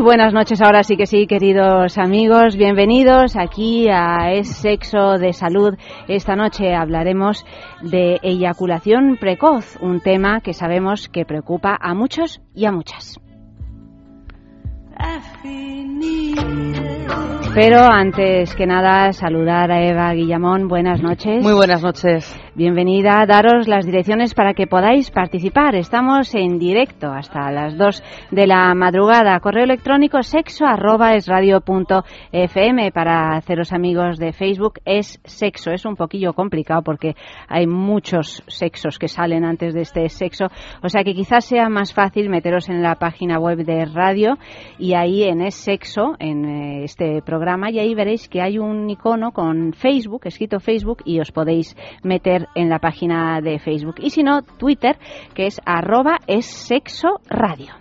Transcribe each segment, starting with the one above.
Buenas noches, ahora sí que sí, queridos amigos. Bienvenidos aquí a Es Sexo de Salud. Esta noche hablaremos de eyaculación precoz, un tema que sabemos que preocupa a muchos y a muchas. Pero antes que nada, saludar a Eva Guillamón. Buenas noches. Muy buenas noches. Bienvenida. Daros las direcciones para que podáis participar. Estamos en directo hasta las 2 de la madrugada. Correo electrónico sexo arroba es punto fm para haceros amigos de Facebook. Es sexo. Es un poquillo complicado porque hay muchos sexos que salen antes de este sexo. O sea que quizás sea más fácil meteros en la página web de radio y ahí en es sexo, en eh, este programa y ahí veréis que hay un icono con Facebook, escrito Facebook, y os podéis meter en la página de Facebook. Y si no, Twitter, que es arroba es sexo radio.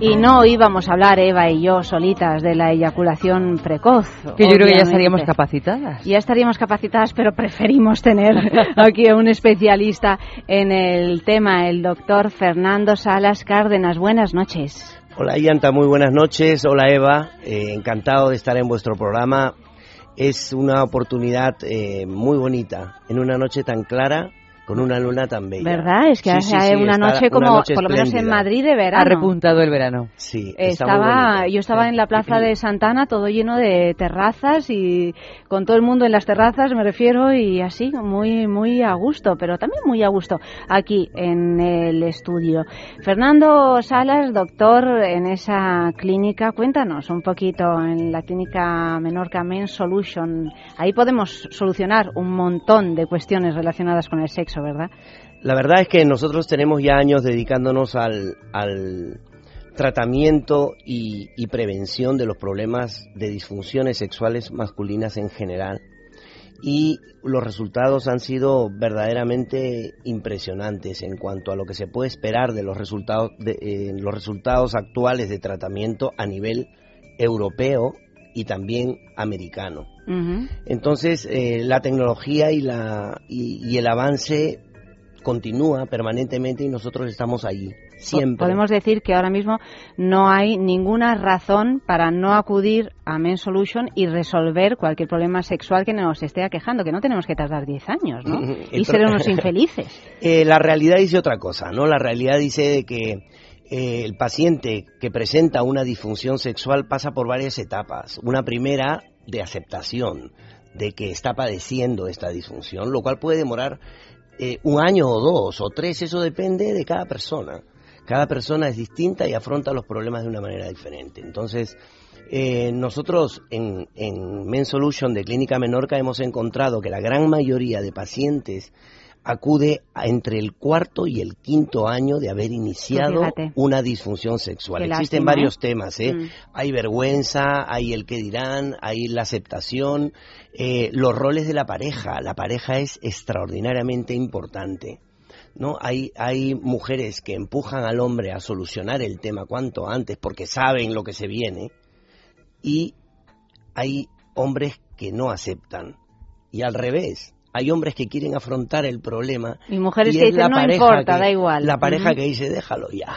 Y no íbamos a hablar, Eva y yo, solitas, de la eyaculación precoz. Que yo creo que ya estaríamos capacitadas. Ya estaríamos capacitadas, pero preferimos tener aquí a un especialista en el tema, el doctor Fernando Salas Cárdenas. Buenas noches. Hola Yanta, muy buenas noches. Hola Eva, eh, encantado de estar en vuestro programa. Es una oportunidad eh, muy bonita. En una noche tan clara con una luna tan bella. ¿Verdad? Es que hace una noche como, por lo menos en Madrid de verano. Ha repuntado el verano. Sí, estaba, yo estaba en la plaza de Santana, todo lleno de terrazas y con todo el mundo en las terrazas, me refiero, y así, muy, muy a gusto, pero también muy a gusto aquí en el estudio. Fernando Salas, doctor en esa clínica, cuéntanos un poquito en la clínica Menorca Men Solution. Ahí podemos solucionar un montón de cuestiones relacionadas con el sexo La verdad es que nosotros tenemos ya años dedicándonos al, tratamiento y, y, prevención de los problemas de disfunciones sexuales masculinas en general. Y los resultados han sido verdaderamente impresionantes en cuanto a lo que se puede esperar de los resultados, de, eh, los resultados actuales de tratamiento a nivel europeo y también americano. Entonces, eh, la tecnología y, la, y, el avance continúa permanentemente y nosotros estamos ahí. Siempre. Podemos decir que ahora mismo no hay ninguna razón para no acudir a Men Solution y resolver cualquier problema sexual que nos esté aquejando, que no tenemos que tardar 10 años, ¿no? y ser unos infelices. Eh, la realidad dice otra cosa, ¿no? La realidad dice que eh, el paciente que presenta una disfunción sexual pasa por varias etapas. Una primera de aceptación de que está padeciendo esta disfunción, lo cual puede demorar eh, un año o dos o tres, eso depende de cada persona. Cada persona es distinta y afronta los problemas de una manera diferente. Entonces, eh, nosotros en, en Men Solution de Clínica Menorca hemos encontrado que la gran mayoría de pacientes acude entre el cuarto y el quinto año de haber iniciado una disfunción sexual. Existen varios ¿eh? temas, ¿eh? Mm. Hay vergüenza, hay el que dirán, hay la aceptación, eh, los roles de la pareja. La pareja es extraordinariamente importante. ¿no? Hay, hay mujeres que empujan al hombre a solucionar el tema cuanto antes porque saben lo que se viene y hay hombres que no aceptan. Y al revés, hay hombres que quieren afrontar el problema. Y mujeres que dicen, no importa, da igual. La pareja que dice, déjalo ya.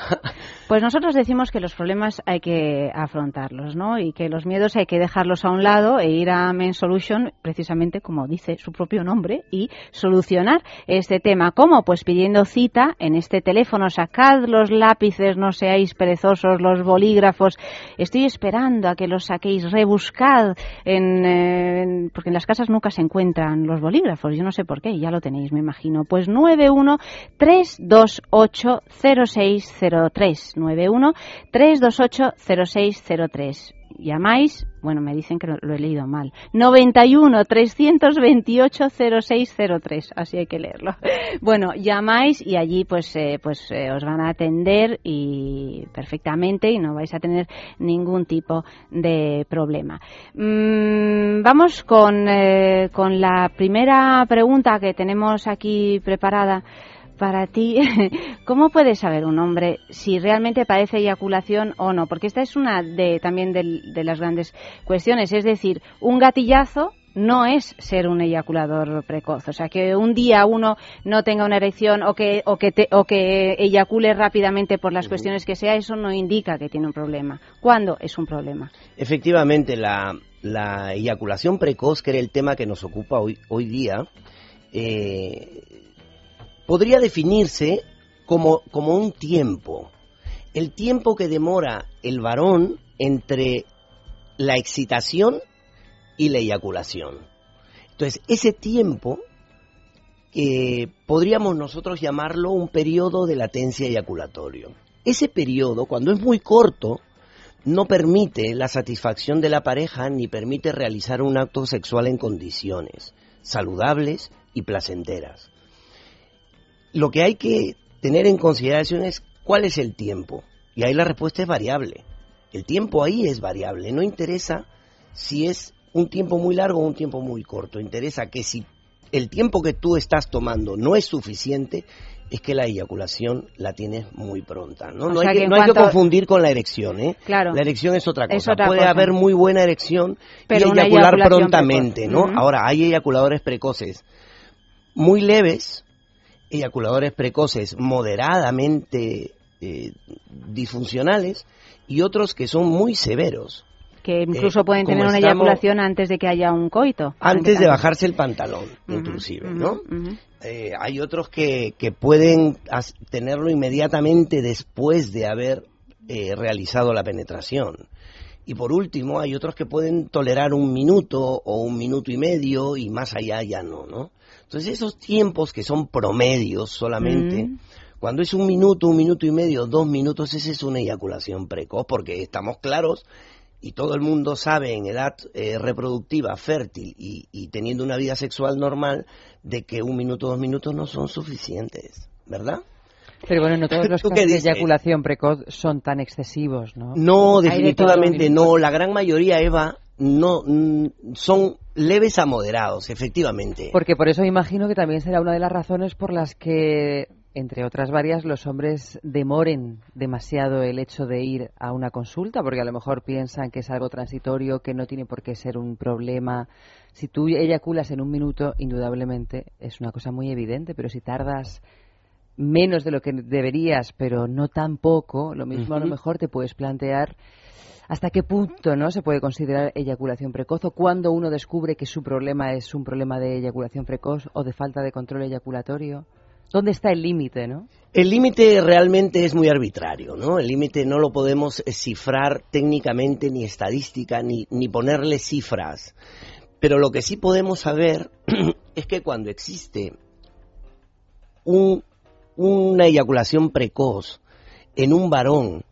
Pues nosotros decimos que los problemas hay que afrontarlos, ¿no? Y que los miedos hay que dejarlos a un lado e ir a Men Solution, precisamente como dice su propio nombre, y solucionar este tema. ¿Cómo? Pues pidiendo cita en este teléfono. Sacad los lápices, no seáis perezosos, los bolígrafos. Estoy esperando a que los saquéis. Rebuscad, en, porque en las casas nunca se encuentran los bolígrafos. Yo no sé por qué, ya lo tenéis, me imagino. Pues 91 328 0603 91 328 0603 llamáis, bueno, me dicen que lo, he leído mal, 91 328 0603, así hay que leerlo. Bueno, llamáis y allí pues eh, pues eh, os van a atender y perfectamente y no vais a tener ningún tipo de problema. Mm, vamos con, eh, con la primera pregunta que tenemos aquí preparada para ti, ¿cómo puede saber un hombre si realmente padece eyaculación o no? Porque esta es una de, también de, las grandes cuestiones. Es decir, un gatillazo no es ser un eyaculador precoz. O sea, que un día uno no tenga una erección o que, o que, o que eyacule rápidamente por las cuestiones que sea, eso no indica que tiene un problema. ¿Cuándo es un problema? Efectivamente, la, eyaculación precoz, que era el tema que nos ocupa hoy, hoy día, eh, podría definirse como, como un tiempo, el tiempo que demora el varón entre la excitación y la eyaculación. Entonces, ese tiempo eh, podríamos nosotros llamarlo un periodo de latencia eyaculatorio. Ese periodo, cuando es muy corto, no permite la satisfacción de la pareja ni permite realizar un acto sexual en condiciones saludables y placenteras lo que hay que tener en consideración es cuál es el tiempo. Y ahí la respuesta es variable. El tiempo ahí es variable. No interesa si es un tiempo muy largo o un tiempo muy corto. Interesa que si el tiempo que tú estás tomando no es suficiente, es que la eyaculación la tienes muy pronta. No, no, hay, que, no hay, que, confundir con la erección. ¿eh? Claro. La erección es otra cosa. Puede haber muy buena erección Pero y eyacular prontamente. ¿no? Ahora, hay eyaculadores precoces muy leves eyaculadores precoces moderadamente eh, disfuncionales y otros que son muy severos. Que incluso eh, pueden tener una eyaculación antes de que haya un coito. Antes de bajarse el pantalón, inclusive, ¿no? Eh, hay otros que, que pueden tenerlo inmediatamente después de haber realizado la penetración. Y por último, hay otros que pueden tolerar un minuto o un minuto y medio y más allá ya no, ¿no? Entonces esos tiempos que son promedios solamente, mm. cuando es un minuto, un minuto y medio, dos minutos, esa es una eyaculación precoz, porque estamos claros y todo el mundo sabe en edad eh, reproductiva, fértil y, teniendo una vida sexual normal, de que un minuto, dos minutos no son suficientes, ¿verdad? Pero bueno, no todos los casos de eyaculación precoz son tan excesivos, ¿no? No, definitivamente no. La gran mayoría, Eva, no son leves a moderados, efectivamente. Porque por eso imagino que también será una de las razones por las que, entre otras varias, los hombres demoren demasiado el hecho de ir a una consulta, porque a lo mejor piensan que es algo transitorio, que no tiene por qué ser un problema. Si tú eyaculas en un minuto, indudablemente es una cosa muy evidente, pero si tardas menos de lo que deberías, pero no tan poco, lo mismo a lo mejor te puedes plantear ¿Hasta qué punto no se puede considerar eyaculación precoz o cuando uno descubre que su problema es un problema de eyaculación precoz o de falta de control eyaculatorio? ¿Dónde está el límite, no? El límite realmente es muy arbitrario, ¿no? El límite no lo podemos cifrar técnicamente ni estadística ni, ni ponerle cifras. Pero lo que sí podemos saber es que cuando existe una eyaculación precoz en un varón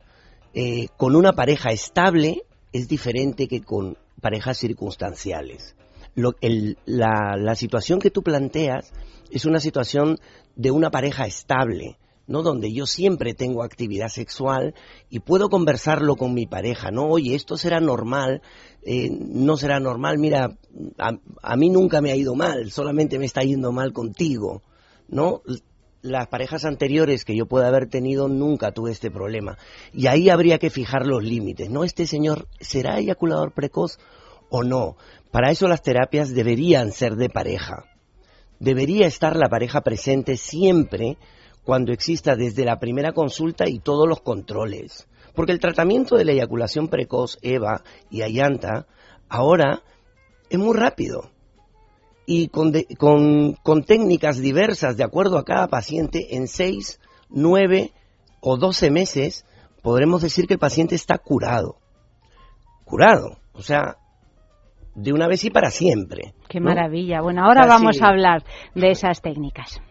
eh, con una pareja estable es diferente que con parejas circunstanciales. la, la, situación que tú planteas es una situación de una pareja estable, ¿no? Donde yo siempre tengo actividad sexual y puedo conversarlo con mi pareja, ¿no? Oye, esto será normal, eh, no será normal, mira, a, a, mí nunca me ha ido mal, solamente me está yendo mal contigo, ¿no? Las parejas anteriores que yo pueda haber tenido nunca tuve este problema. Y ahí habría que fijar los límites, ¿no? Este señor será eyaculador precoz o no. Para eso las terapias deberían ser de pareja. Debería estar la pareja presente siempre cuando exista desde la primera consulta y todos los controles. Porque el tratamiento de la eyaculación precoz, EVA y Ayanta, ahora es muy rápido. Y con, con, con técnicas diversas de acuerdo a cada paciente, en 6, 9 o 12 meses podremos decir que el paciente está curado. Curado. O sea, de una vez y para siempre. Qué maravilla. Bueno, ahora vamos a hablar de esas técnicas.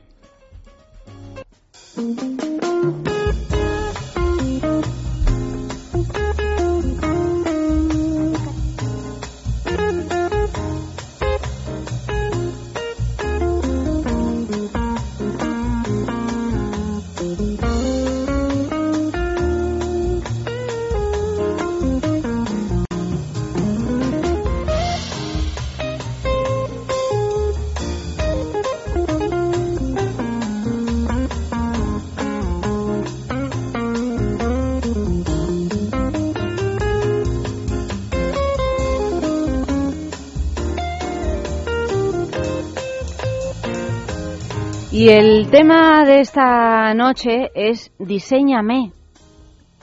Y el tema de esta noche es Diseñame.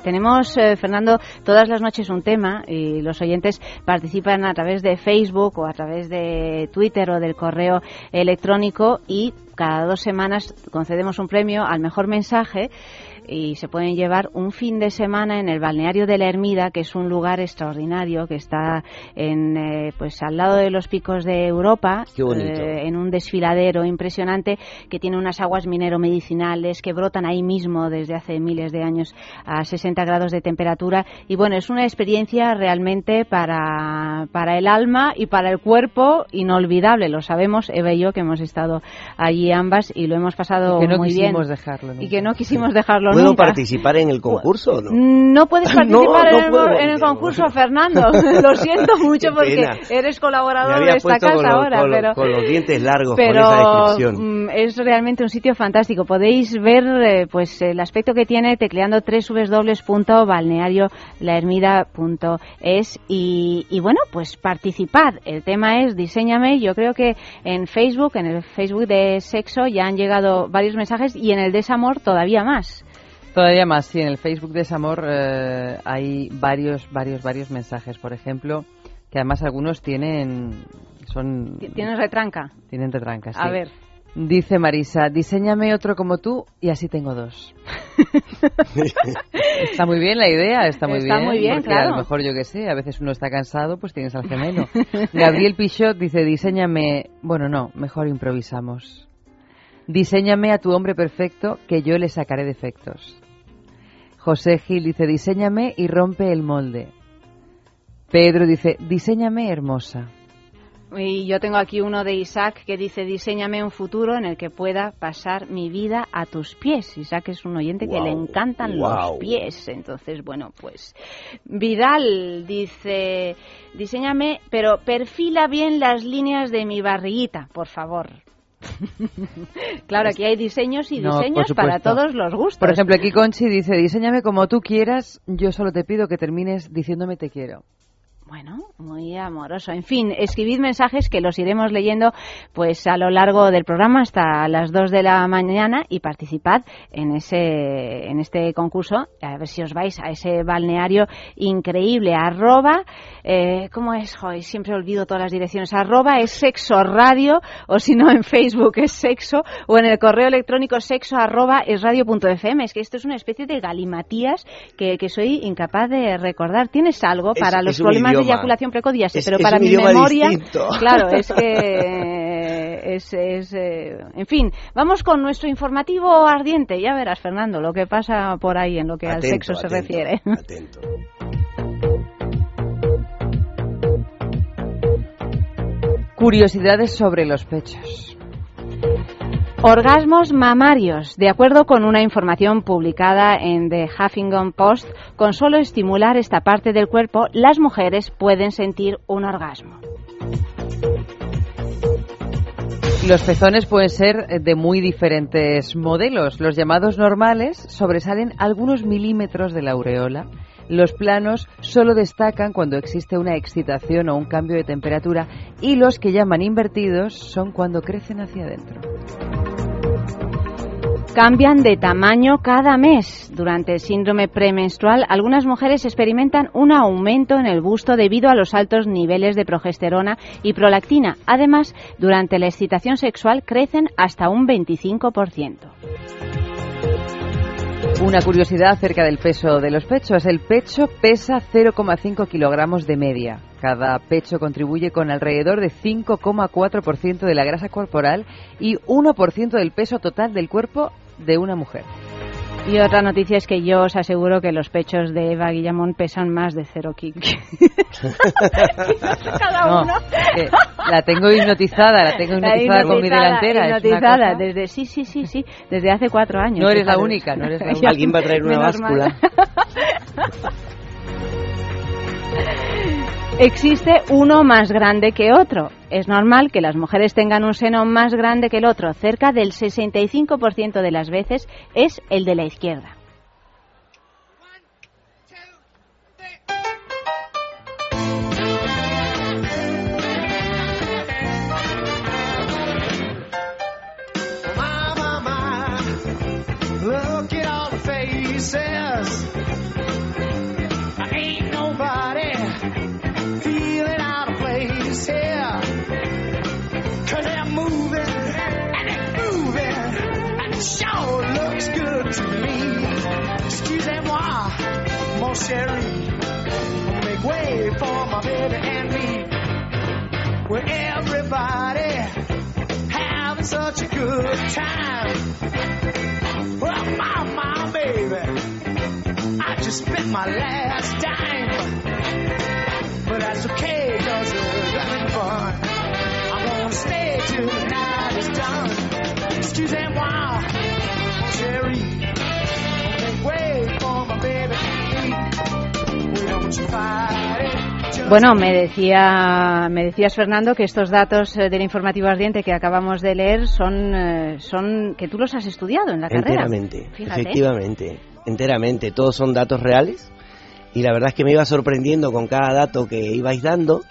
Tenemos, eh, Fernando, todas las noches un tema y los oyentes participan a través de Facebook o a través de Twitter o del correo electrónico y cada dos semanas concedemos un premio al mejor mensaje y se pueden llevar un fin de semana en el balneario de la Ermida, que es un lugar extraordinario que está en eh, pues al lado de los picos de Europa, eh, en un desfiladero impresionante que tiene unas aguas minero medicinales que brotan ahí mismo desde hace miles de años a 60 grados de temperatura. Y bueno, es una experiencia realmente para para el alma y para el cuerpo inolvidable, lo sabemos Eva y yo que hemos estado allí ambas y lo hemos pasado y que no muy quisimos bien dejarlo y que no quisimos dejarlo ¿Puedo nunca. participar en el concurso o no? No puedes participar No, no en, el, en el concurso, Fernando. Lo siento mucho porque eres colaborador de esta casa con, ahora, con pero con los dientes largos con esa pero descripción. mm, es realmente un sitio fantástico. Podéis ver eh, pues el aspecto que tiene tecleando www.balneariolahermida.es y, y bueno, pues participad. El tema es diseñame. Yo creo que en Facebook, en el Facebook de Sexo ya han llegado varios mensajes y en el desamor todavía más. Todavía más, sí, en el Facebook de Desamor eh, hay varios, varios, varios mensajes, por ejemplo, que además algunos tienen, son, ¿Tienes retranca? tienen retrancas. A sí. ver. Dice Marisa, diseñame otro como tú y así tengo dos. está muy bien la idea, está muy Está bien. muy bien, claro. a lo mejor yo que sé, a veces uno está cansado, pues tienes al gemelo. Gabriel Pichot dice, diseñame, bueno, no, mejor improvisamos. Diseñame a tu hombre perfecto que yo le sacaré defectos. José Gil dice, diseñame y rompe el molde. Pedro dice, diseñame hermosa. Y yo tengo aquí uno de Isaac que dice, diseñame un futuro en el que pueda pasar mi vida a tus pies. Isaac es un oyente que le encantan los pies. Entonces, bueno, pues Vidal dice, diseñame, pero perfila bien las líneas de mi barriguita, por favor. claro, aquí hay diseños y No, diseños para todos los gustos. Por ejemplo, aquí Conchi dice, diseñame como tú quieras, yo solo te pido que termines diciéndome te quiero. Bueno, muy amoroso. En fin, escribid mensajes que los iremos leyendo pues a lo largo del programa hasta las 2 de la mañana y participad en ese en este concurso. A ver si os vais a ese balneario increíble. Arroba, eh, ¿cómo es? Joder, siempre olvido todas las direcciones. Arroba es sexo radio o si no en Facebook es sexo o en el correo electrónico sexo arroba es radio.fm. Es que esto es una especie de galimatías que, que soy incapaz de recordar. ¿Tienes algo para es los problemas idioma. eyaculación precoz? Ya sé, Es- pero es para mi memoria, distinto. claro, es que es, es, eh, en fin, vamos con nuestro informativo ardiente. Ya verás, Fernando, lo que pasa por ahí en lo que al Atento, sexo se atento, refiere. Atento. Curiosidades sobre los pechos. Orgasmos mamarios. De acuerdo con una información publicada en The Huffington Post, con solo estimular esta parte del cuerpo, las mujeres pueden sentir un orgasmo. Los pezones pueden ser de muy diferentes modelos. Los llamados normales sobresalen algunos milímetros de la aureola. Los planos solo destacan cuando existe una excitación o un cambio de temperatura y los que llaman invertidos son cuando crecen hacia adentro. Cambian de tamaño cada mes. Durante el síndrome premenstrual, algunas mujeres experimentan un aumento en el busto debido a los altos niveles de progesterona y prolactina. Además, durante la excitación sexual crecen hasta un 25%. Una curiosidad acerca del peso de los pechos. El pecho pesa 0,5 kilogramos de media. Cada pecho contribuye con alrededor de 5,4% de la grasa corporal y 1% del peso total del cuerpo de una mujer. Y otra noticia es que yo os aseguro que los pechos de Eva Guillamón pesan más de cero kick. Cada uno. la tengo hipnotizada, la tengo hipnotizada, con mi delantera. Hipnotizada, desde, sí, sí, sí, sí, desde hace cuatro años. No eres la única, no eres la única. Alguien va a traer una báscula. Existe uno más grande que otro. Es normal que las mujeres tengan un seno más grande que el otro. Cerca del 65% de las veces es el de la izquierda. Chérie. Make way for my baby and me. Where everybody having such a good time. Well, my, my baby, I just spent my last dime. But that's okay, cause it's having fun. I'm gonna stay till the night is done. Excusez-moi, chérie. Make way for my baby Bueno, me decía, me decías Fernando que estos datos eh, del informativo ardiente que acabamos de leer son, eh, son que tú los has estudiado en la carrera. Enteramente, efectivamente, enteramente. Todos son datos reales y la verdad es que me iba sorprendiendo con cada dato que ibais dando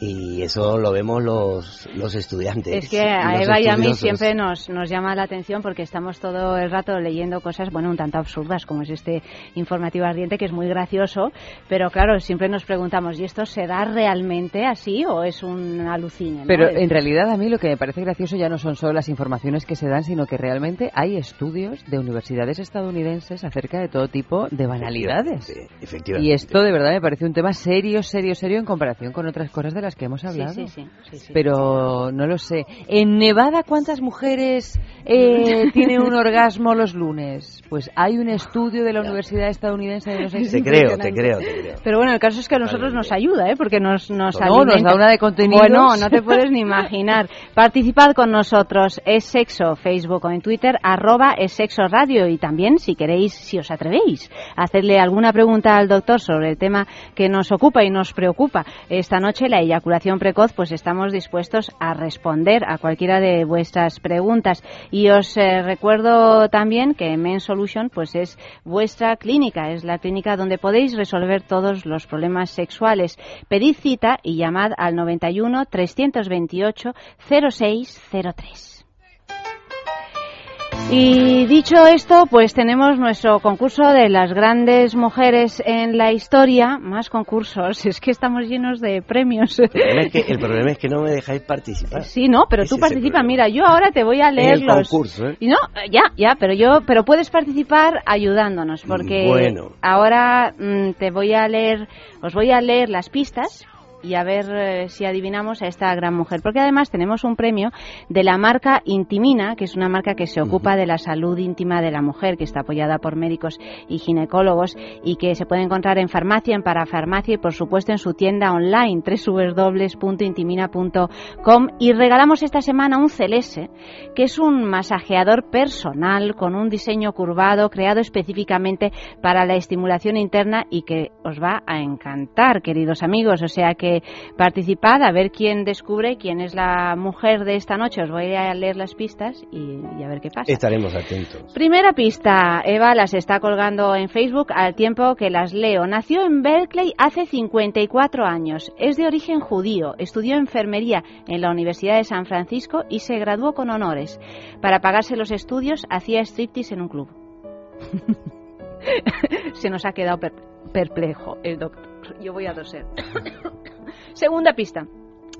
y eso lo vemos los, los estudiantes. Es que a Eva y a mí siempre nos, nos llama la atención porque estamos todo el rato leyendo cosas, bueno, un tanto absurdas como es este informativo ardiente que es muy gracioso, pero claro, siempre nos preguntamos, ¿y esto se da realmente así o es un alucine? Pero en realidad a mí lo que me parece gracioso ya no son solo las informaciones que se dan, sino que realmente hay estudios de universidades estadounidenses acerca de todo tipo de banalidades. Efectivamente. Y esto de verdad me parece un tema serio, serio, serio en comparación con otras cosas de las que hemos hablado. Sí, sí, sí, Pero no lo sé. ¿En Nevada cuántas mujeres eh, tienen un orgasmo los lunes? Pues hay un estudio de la Universidad Estadounidense de los Te creo, te creo, te creo. Pero bueno, el caso es que a nosotros nos ayuda, ¿eh? Porque nos, nos No, nos da una de contenido. Bueno, no te puedes ni imaginar. Participad con nosotros. Es Sexo, Facebook o en Twitter, arroba es Sexo Radio. Y también, si queréis, si os atrevéis, hacerle alguna pregunta al doctor sobre el tema que nos ocupa y nos preocupa esta noche, la ella eyaculación precoz, pues estamos dispuestos a responder a cualquiera de vuestras preguntas. Y os eh, recuerdo también que Men Solution pues es vuestra clínica, es la clínica donde podéis resolver todos los problemas sexuales. Pedid cita y llamad al 91 328 0603. Y dicho esto, pues tenemos nuestro concurso de las grandes mujeres en la historia. Más concursos, es que estamos llenos de premios. El problema es que, no me dejáis participar. Sí, no, pero tú participa. Mira, yo ahora te voy a leer los. concurso, ¿eh? No, ya, ya, pero yo, pero puedes participar ayudándonos, porque bueno. ahora mm, te voy a leer, os voy a leer las pistas y a ver eh, si adivinamos a esta gran mujer. Porque además tenemos un premio de la marca Intimina, que es una marca que se ocupa de la salud íntima de la mujer, que está apoyada por médicos y ginecólogos y que se puede encontrar en farmacia, en parafarmacia y por supuesto en su tienda online www.intimina.com y regalamos esta semana un Celese, que es un masajeador personal con un diseño curvado creado específicamente para la estimulación interna y que os va a encantar, queridos amigos. O sea que que participad, a ver quién descubre quién es la mujer de esta noche. Os voy a leer las pistas y, a ver qué pasa. Estaremos atentos. Primera pista, Eva las está colgando en Facebook al tiempo que las leo. Nació en Berkeley hace 54 años. Es de origen judío. Estudió enfermería en la Universidad de San Francisco y se graduó con honores. Para pagarse los estudios hacía striptease en un club. se nos ha quedado perplejo el doctor. Yo voy a toser. Segunda pista.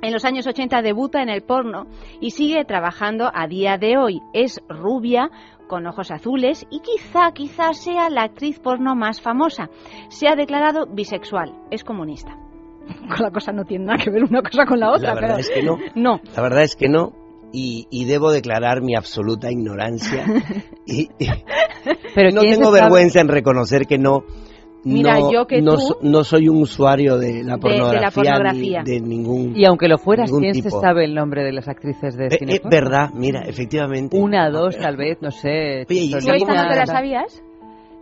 En los años 80 debuta en el porno y sigue trabajando a día de hoy. Es rubia, con ojos azules y quizá, quizá sea la actriz porno más famosa. Se ha declarado bisexual, es comunista. La cosa no tiene nada que ver una cosa con la otra. La verdad es que no. No. La verdad es que no. Y, debo declarar mi absoluta ignorancia. y, Pero no tengo vergüenza en reconocer que no Mira, no, yo que no, tú, no, soy un usuario de la pornografía, de, ningún Y aunque lo fueras, ¿quién se sabe el nombre de las actrices de cine? Es verdad, mira, efectivamente. Una, dos, tal vez, no sé. Oye, ¿Tú esta no te la sabías?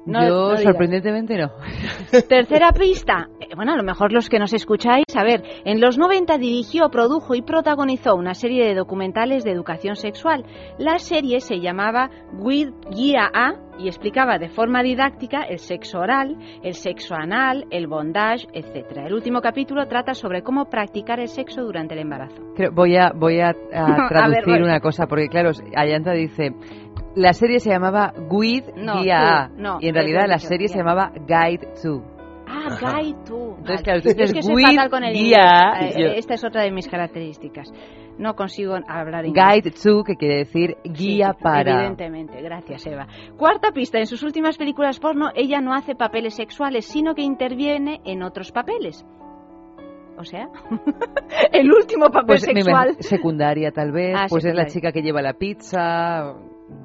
Yo, sorprendentemente, no. Tercera pista. Eh, bueno, a lo mejor los que nos escucháis, a ver, en los 90 dirigió, produjo y protagonizó una serie de documentales de educación sexual. La serie se llamaba With Guía A y explicaba de forma didáctica el sexo oral, el sexo anal, el bondage, etc. El último capítulo trata sobre cómo practicar el sexo durante el embarazo. voy a, voy a, traducir una cosa, porque claro, Ayanta dice, la serie se llamaba Guide Guía A. y en realidad la serie se llamaba Guide to. Ah, Guide to. Entonces, claro, tú es que soy fatal con el guía, eh, Esta es otra de mis características. No consigo hablar inglés. Guide to, que quiere decir guía para. Evidentemente, gracias Eva. Cuarta pista, en sus últimas películas porno, ella no hace papeles sexuales, sino que interviene en otros papeles. O sea, el último papel pues, sexual. Secundaria, tal vez. Ah, pues es la chica que lleva la pizza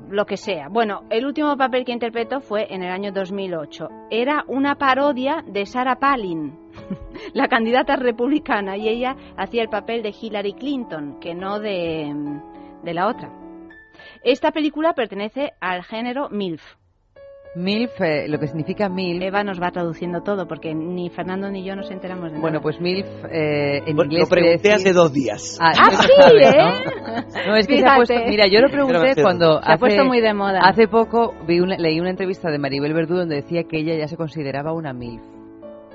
lo que sea. Bueno, el último papel que interpretó fue en el año 2008. Era una parodia de Sarah Palin, la candidata republicana, y ella hacía el papel de Hillary Clinton, que no de, de la otra. Esta película pertenece al género MILF, MILF, eh, lo que significa MILF. Eva nos va traduciendo todo porque ni Fernando ni yo nos enteramos de Bueno, pues MILF eh, en inglés. Lo pregunté hace dos días. Ah, ah sí, ¿eh? ¿no? es que se ha puesto. Mira, yo lo pregunté cuando. Se ha puesto muy de moda. Hace poco vi leí una entrevista de Maribel Verdú donde decía que ella ya se consideraba una MILF.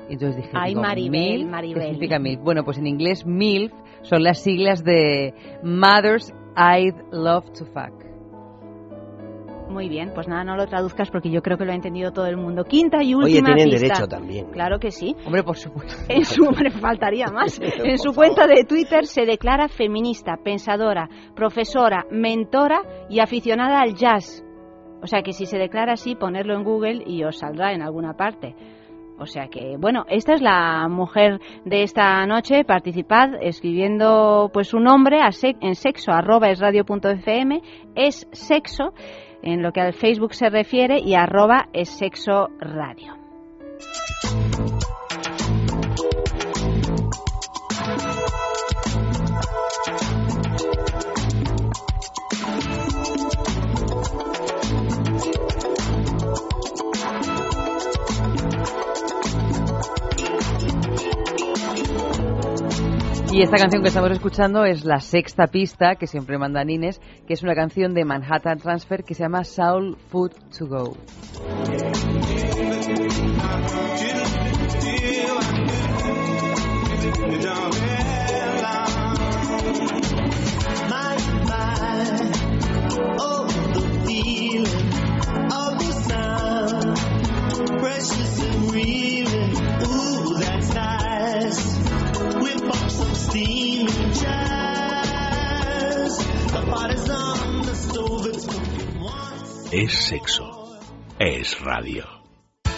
Y entonces dije, Ay, Maribel, Maribel. ¿qué significa MILF? Bueno, pues en inglés MILF son las siglas de Mothers I'd Love to Fuck. Muy bien, pues nada, no lo traduzcas porque yo creo que lo ha entendido todo el mundo. Quinta y última Oye, tienen derecho también. Claro que sí. Hombre, por supuesto. En su, hombre, faltaría más. en su cuenta de Twitter se declara feminista, pensadora, profesora, mentora y aficionada al jazz. O sea que si se declara así, ponerlo en Google y os saldrá en alguna parte. O sea que, bueno, esta es la mujer de esta noche. Participad escribiendo pues su nombre en sexo arroba es radio Es sexo en lo que al Facebook se refiere y arroba es sexo radio. Y esta canción que estamos escuchando es la sexta pista que siempre manda Nines, que es una canción de Manhattan Transfer que se llama Soul Food to Go. Es sexo. Es radio.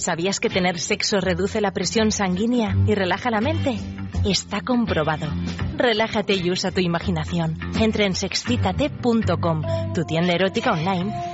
¿Sabías que tener sexo reduce la presión sanguínea y relaja la mente? Está comprobado. Relájate y usa tu imaginación. Entra en sexcitate.com, tu tienda erótica online,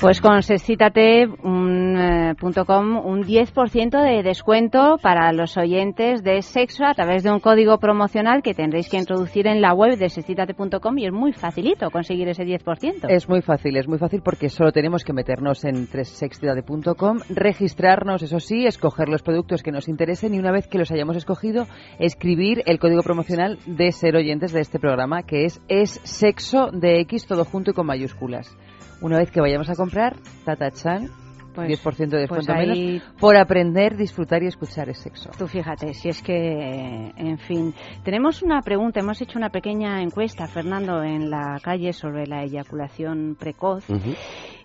Pues con sexcitate.com un 10% de descuento para los oyentes de sexo a través de un código promocional que tendréis que introducir en la web de sexcitate.com y es muy facilito conseguir ese 10%. Es muy fácil, es muy fácil porque solo tenemos que meternos en sexcitate.com, registrarnos, eso sí, escoger los productos que nos interesen y una vez que los hayamos escogido, escribir el código promocional de ser oyentes de este programa que es es sexo de X todo junto y con mayúsculas una vez que vayamos a comprar, tatachan, pues, 10% de descuento pues menos, por aprender, disfrutar y escuchar el sexo. Tú fíjate, si es que, en fin. Tenemos una pregunta, hemos hecho una pequeña encuesta, Fernando, en la calle sobre la eyaculación precoz.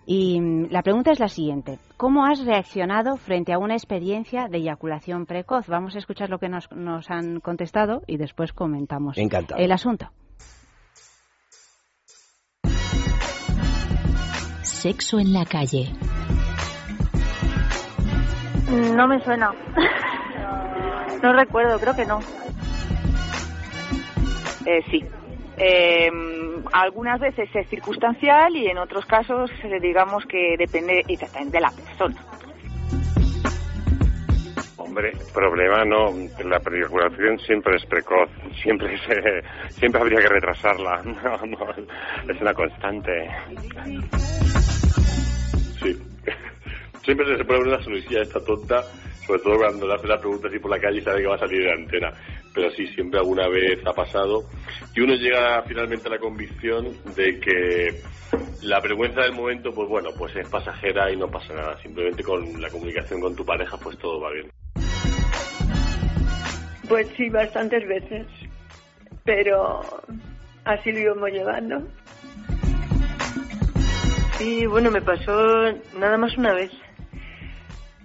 Y la pregunta es la siguiente. ¿Cómo has reaccionado frente a una experiencia de eyaculación precoz? Vamos a escuchar lo que nos, nos han contestado y después comentamos el asunto. Sexo en la calle. No me suena. no recuerdo, creo que no. Eh, sí. Eh, algunas veces es circunstancial y en otros casos eh, digamos que depende exactamente de la persona. Hombre, problema no. La eyaculación siempre es precoz. Siempre siempre habría que retrasarla. es una constante. Sí. Siempre se puede una solución esta tonta, sobre todo cuando le hace la pregunta así por la calle y sabe que va a salir de antena. Pero sí, siempre alguna vez ha pasado. Y uno llega finalmente a la convicción de que la vergüenza del momento, pues bueno, pues es pasajera y no pasa nada. Simplemente con la comunicación con tu pareja, pues todo va bien. Pues sí, bastantes veces. Pero así lo íbamos llevando. Sí, bueno, me pasó nada más una vez.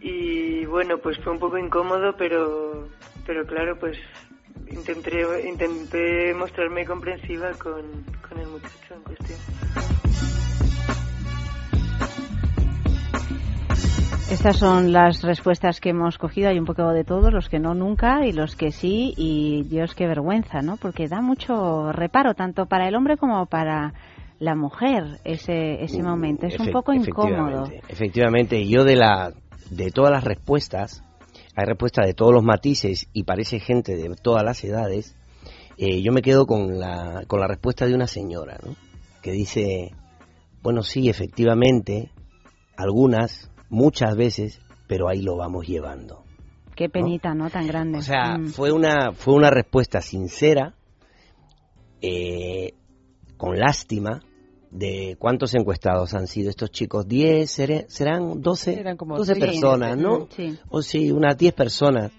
Y bueno, pues fue un poco incómodo, pero, pero claro, pues intenté, intenté mostrarme comprensiva con, con el muchacho en cuestión. Estas son las respuestas que hemos cogido. Hay un poco de todos, los que no nunca y los que sí. Y Dios, qué vergüenza, ¿no? Porque da mucho reparo, tanto para el hombre como para la mujer ese, ese mm, momento. Es un poco incómodo. Efectivamente, yo de, la, de todas las respuestas, hay respuestas de todos los matices y parece gente de todas las edades, eh, yo me quedo con la, con la respuesta de una señora, ¿no? que dice, bueno, sí, efectivamente, algunas, muchas veces, pero ahí lo vamos llevando. Qué penita, ¿no? Tan grande. O sea, mm. fue, una, fue una respuesta sincera, eh, con lástima, de cuántos encuestados han sido estos chicos, 10, seré- serán 12, Eran como 12 sí, personas, ¿no? sí. O sí, unas 10 personas.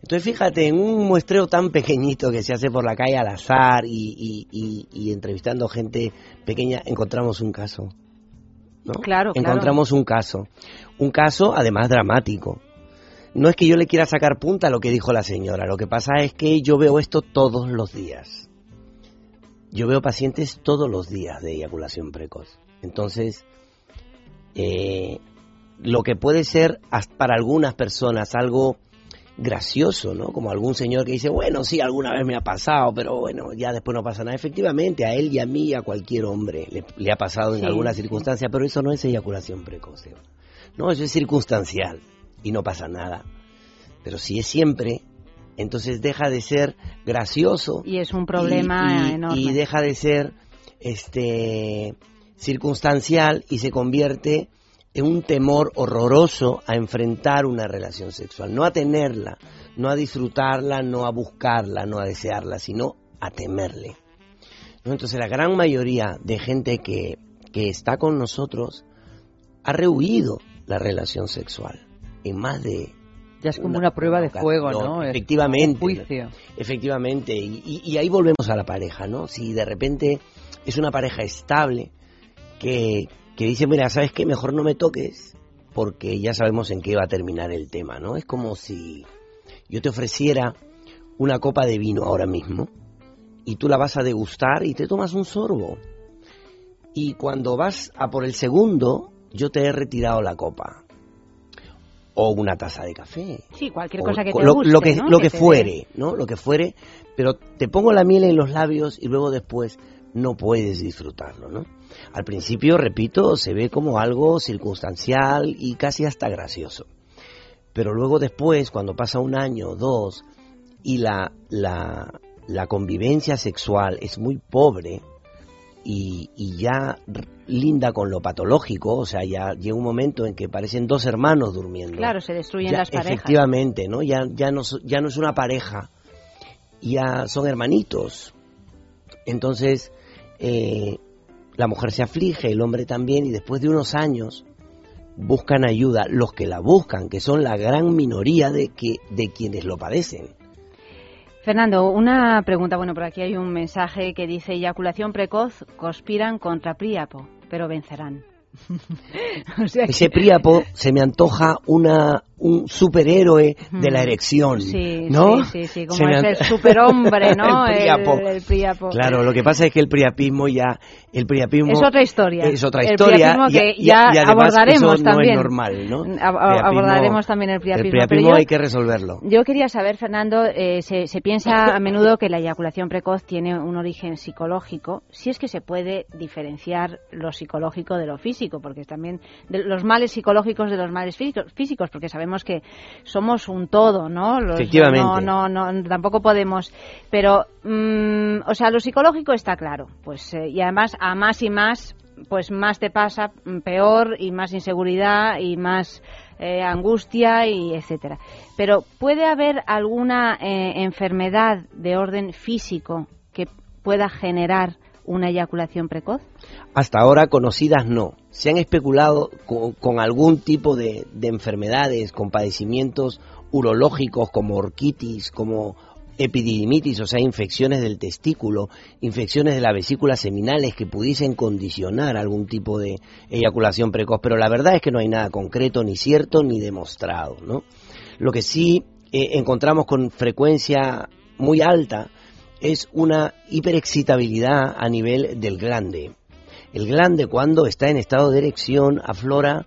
Entonces fíjate, en un muestreo tan pequeñito que se hace por la calle al azar y, y- y- y entrevistando gente pequeña, encontramos un caso. ¿No? Claro, claro. Encontramos un caso. Un caso además dramático. No es que yo le quiera sacar punta a lo que dijo la señora, lo que pasa es que yo veo esto todos los días. Yo veo pacientes todos los días de eyaculación precoz. Entonces, eh, lo que puede ser para algunas personas algo gracioso, ¿no? Como algún señor que dice, bueno, sí, alguna vez me ha pasado, pero bueno, ya después no pasa nada. Efectivamente, a él y a mí y a cualquier hombre le, le ha pasado en Sí, alguna circunstancia, pero eso no es eyaculación precoz. No, eso es circunstancial y no pasa nada. Pero si es siempre, entonces deja de ser gracioso Y es un problema y, y- enorme. y deja de ser este circunstancial y se convierte un temor horroroso a enfrentar una relación sexual, no a tenerla, no a disfrutarla, no a buscarla, no a desearla, sino a temerle. Entonces la gran mayoría de gente que, que está con nosotros ha rehuido la relación sexual en más de Ya es como una prueba de fuego, ¿no? Efectivamente. juicio. Efectivamente. Y, y- y ahí volvemos a la pareja, ¿no? Si de repente es una pareja estable que, que dice, mira, ¿sabes qué? Mejor no me toques porque ya sabemos en qué va a terminar el tema, ¿no? Es como si yo te ofreciera una copa de vino ahora mismo y tú la vas a degustar y te tomas un sorbo. Y cuando vas a por el segundo, yo te he retirado la copa. O una taza de café. Sí, cualquier O cosa que te lo, guste, lo que, ¿no? lo que fuere, ¿no? Lo que fuere, pero te pongo la miel en los labios y luego después no puedes disfrutarlo, ¿no? Al principio, repito, se ve como algo circunstancial y casi hasta gracioso. Pero luego después, cuando pasa un año o dos y la, la, la convivencia sexual es muy pobre y, y ya linda con lo patológico, o sea, ya llega un momento en que parecen dos hermanos durmiendo. Claro, se destruyen Ya, las parejas. Efectivamente, ¿no? Ya, ya, no, ya no es una pareja, ya son hermanitos. Entonces, eh, la mujer se aflige, el hombre también, y después de unos años buscan ayuda, los que la buscan, que son la gran minoría de, que, de quienes lo padecen. Fernando, una pregunta. Bueno, por aquí hay un mensaje que dice eyaculación precoz, conspiran contra Príapo, pero vencerán. O sea que- Ese Príapo se me antoja una un superhéroe de la erección, Sí, ¿no? sí, sí, sí, como me es el superhombre, ¿no? el. El- el Príapo. Claro, lo que pasa es que el priapismo ya, el priapismo Es otra historia. Es otra El historia. priapismo y- que y- ya y abordaremos eso no también. es normal, ¿no? Priapismo- abordaremos también el priapismo, El pero priapismo yo- hay que resolverlo. Yo quería saber, Fernando, eh, se, se piensa a menudo que la eyaculación precoz tiene un origen psicológico, si es que se puede diferenciar lo psicológico de lo físico, porque también de los males psicológicos de los males físicos, físicos porque sabemos que somos un todo, ¿no? Los- Efectivamente. No, no, no, tampoco podemos. Pero, mm, o sea, lo psicológico está claro, pues eh, y además a más y más, pues más te pasa, mm, peor y más inseguridad y más eh, angustia y etcétera. Pero puede haber alguna eh, enfermedad de orden físico que pueda generar una eyaculación precoz. Hasta ahora conocidas no. Se han especulado con, algún tipo de, de enfermedades, con padecimientos urológicos como orquitis, como epididimitis, o sea, infecciones del testículo, infecciones de la vesícula seminales que pudiesen condicionar algún tipo de eyaculación precoz, pero la verdad es que no hay nada concreto, ni cierto, ni demostrado, ¿no? Lo que sí eh, encontramos con frecuencia muy alta es una hiperexcitabilidad a nivel del glande. El glande cuando está en estado de erección aflora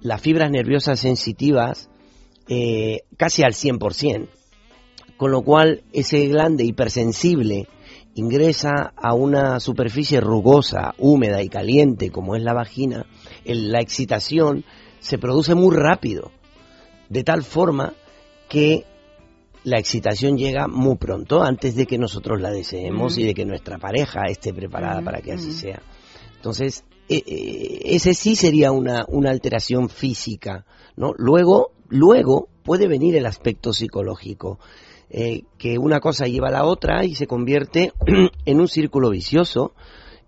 las fibras nerviosas sensitivas eh, casi al 100%, con lo cual ese glande hipersensible ingresa a una superficie rugosa, húmeda y caliente como es la vagina, la excitación se produce muy rápido, de tal forma que la excitación llega muy pronto, antes de que nosotros la deseemos y de que nuestra pareja esté preparada para que así sea. Entonces, eh, eh, ese sí sería una, una alteración física, ¿no? Luego, luego puede venir el aspecto psicológico, eh, que una cosa lleva a la otra y se convierte en un círculo vicioso,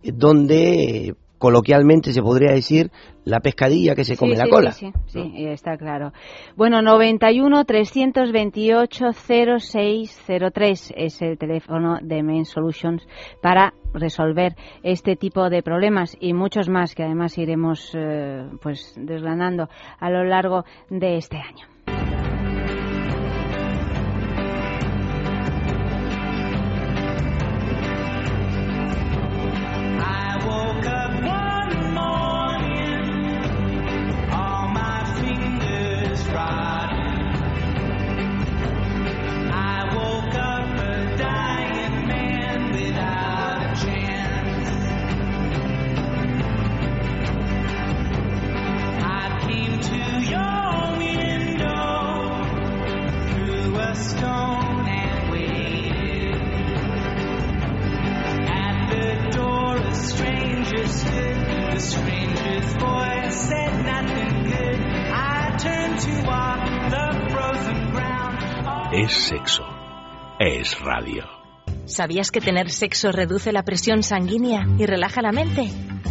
eh, donde coloquialmente se podría decir la pescadilla que se come sí, la sí, cola. Sí, sí, sí, está claro. Bueno, 91 328 0603 es el teléfono de Main Solutions para resolver este tipo de problemas y muchos más que además iremos eh, pues desgranando a lo largo de este año. Es Es radio. ¿Sabías que tener sexo reduce la presión sanguínea y relaja la mente?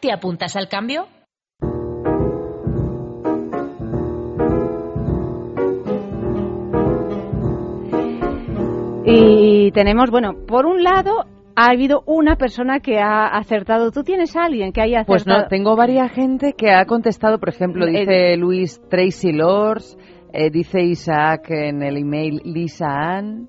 ¿Te apuntas al cambio? Y tenemos, bueno, por un lado ha habido una persona que ha acertado. ¿Tú tienes a alguien que haya acertado? Pues no, tengo varias gente que ha contestado, por ejemplo, dice Luis Tracy Lors, eh, dice Isaac en el email Lisa Ann,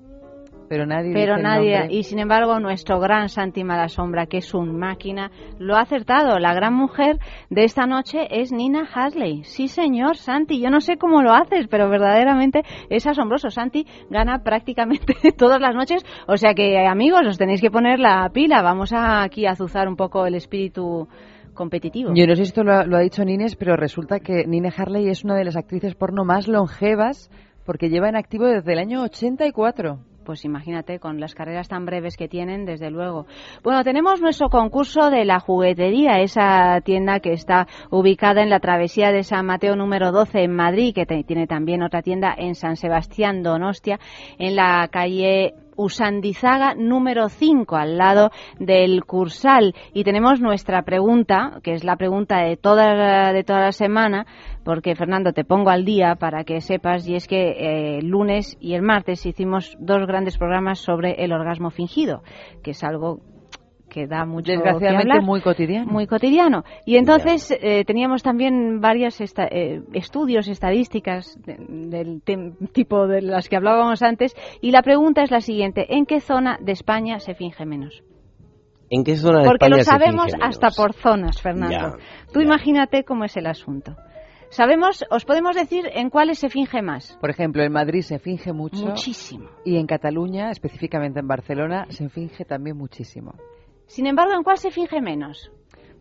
pero nadie pero nadie y sin embargo nuestro gran Santi Malasombra que es un máquina lo ha acertado. La gran mujer de esta noche es Nina Hasley. Sí señor Santi yo no sé cómo lo haces pero verdaderamente es asombroso. Santi gana prácticamente todas las noches o sea que amigos os tenéis que poner la pila. Vamos a aquí a azuzar un poco el espíritu competitivo. Yo no sé si esto lo ha, lo ha dicho Nines, pero resulta que Nina Harley es una de las actrices porno más longevas porque lleva en activo desde el año 84. Pues imagínate, con las carreras tan breves que tienen, desde luego. Bueno, tenemos nuestro concurso de la juguetería, esa tienda que está ubicada en la travesía de San Mateo número 12 en Madrid, que tiene también otra tienda en San Sebastián, Donostia, en la calle Usandizaga número 5, al lado del Cursal. Y tenemos nuestra pregunta, que es la pregunta de toda, de toda la semana, porque Fernando te pongo al día para que sepas, y es que eh, el lunes y el martes hicimos dos grandes programas sobre el orgasmo fingido, que es algo que da mucho que Desgraciadamente hablar. muy cotidiano. Muy cotidiano. Y entonces eh, teníamos también varios estudios, estadísticas de- del tem- tipo de las que hablábamos antes. Y la pregunta es la siguiente: ¿en qué zona de España se finge menos? ¿En qué zona de Porque España lo se sabemos menos? hasta por zonas, Fernando. Ya, Tú imagínate cómo es el asunto. Sabemos, os podemos decir en cuáles se finge más. Por ejemplo, en Madrid se finge mucho. Muchísimo. Y en Cataluña, específicamente en Barcelona, se finge también muchísimo. Sin embargo, ¿en cuál se finge menos?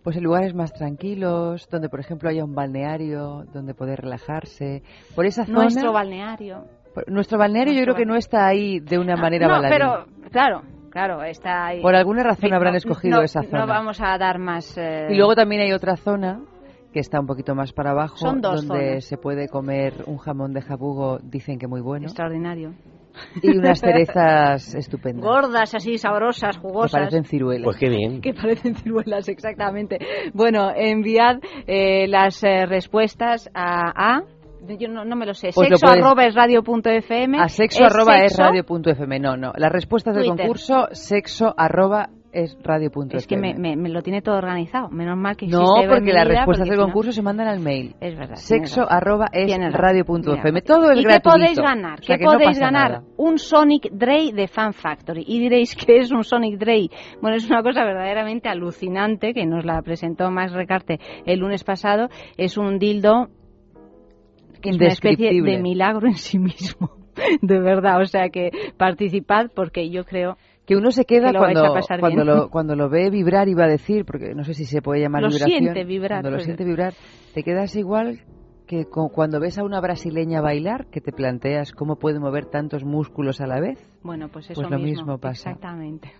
Pues en lugares más tranquilos, donde por ejemplo haya un balneario, donde poder relajarse. Por esa zona. Nuestro balneario. por- nuestro balneario yo creo que no está ahí de una manera no, pero claro, claro, está ahí. Por alguna razón No, habrán no, escogido no, esa zona. No vamos a dar más. eh, Y luego también hay otra zona que está un poquito más para abajo, Son dos donde zonas. se puede comer un jamón de jabugo, dicen que muy bueno. Extraordinario. Y unas cerezas estupendas. Gordas, así, sabrosas, Que jugosas. parecen ciruelas. Pues qué bien. que parecen ciruelas, exactamente. Bueno, enviad eh, las eh, respuestas a... a- yo no, no me lo sé. Pues lo sexo puedes- arroba es radio punto FM. A sexo ¿Es arroba es sexo? radio punto fm. No, no. Las respuestas del Twitter. concurso, sexo arroba es radio punto Es que me, FM. me- me lo tiene todo organizado. Menos mal que No, porque las respuestas del no- concurso se mandan al mail. Es verdad. Sexo arroba es Tienes razón. radio punto Mira, FM. Todo es ¿Y gratuito. qué podéis ganar? O sea ¿Qué que podéis ganar? nada. Un Sonic Dray de Fan Factory. Y diréis, ¿qué es un Sonic Dray? Bueno, es una cosa verdaderamente alucinante que nos la presentó Max Recarte el lunes pasado. Es un dildo que es una especie de milagro en sí mismo. De verdad, o sea que participad porque yo creo Que uno se queda que lo cuando, cuando, lo, cuando lo ve vibrar, iba a decir, porque no sé si se puede llamar Lo vibración. siente vibrar, Cuando lo pues. siente vibrar, te quedas igual que cuando ves a una brasileña bailar, que te planteas cómo puede mover tantos músculos a la vez. Bueno, pues eso Pues lo mismo pasa. Exactamente.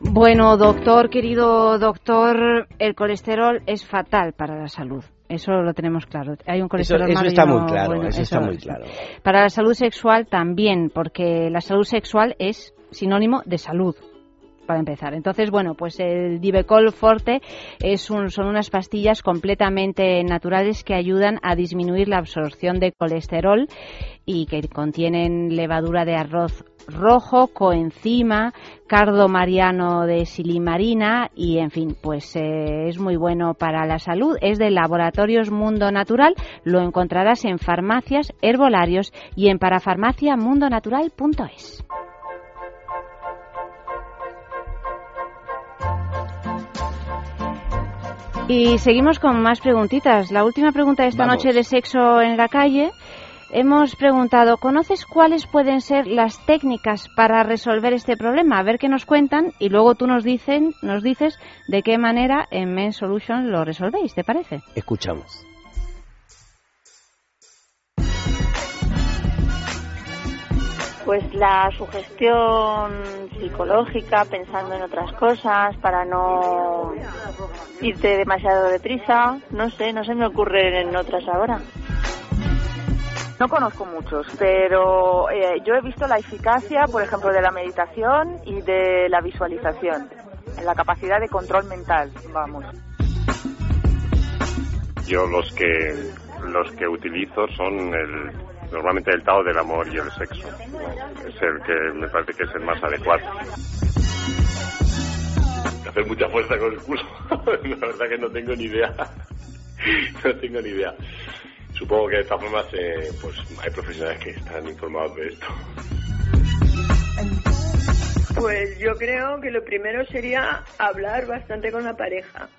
Bueno, doctor, querido doctor, el colesterol es fatal para la salud. Eso lo tenemos claro. Hay un colesterol eso malo está muy claro, bueno, eso está muy claro. Para la salud sexual también, porque la salud sexual es sinónimo de salud para empezar. Entonces, bueno, pues el Divecol Forte es un, son unas pastillas completamente naturales que ayudan a disminuir la absorción de colesterol y que contienen levadura de arroz rojo, coenzima, cardo mariano de silimarina y, en fin, pues eh, es muy bueno para la salud. Es de Laboratorios Mundo Natural. Lo encontrarás en farmacias, herbolarios y en parafarmaciamundonatural.es. Y seguimos con más preguntitas. La última pregunta de esta Vamos. noche de sexo en la calle. Hemos preguntado, ¿conoces cuáles pueden ser las técnicas para resolver este problema? A ver qué nos cuentan y luego tú nos, dicen, nos dices de qué manera en Men Solution lo resolvéis, ¿te parece? Escuchamos. Pues la sugestión psicológica, pensando en otras cosas, para no irte demasiado deprisa, no sé, no se me ocurren otras ahora. No conozco muchos, pero eh, yo he visto la eficacia, por ejemplo, de la meditación y de la visualización, en la capacidad de control mental, vamos. Yo los que los que utilizo son el normalmente el Tao del amor y el sexo. Es el que me parece que es el más adecuado. Hacer mucha fuerza con el culo. La verdad que no tengo ni idea. No tengo ni idea. Supongo que de esta forma se, pues hay profesionales que están informados de esto. Pues yo creo que lo primero sería hablar bastante con la pareja.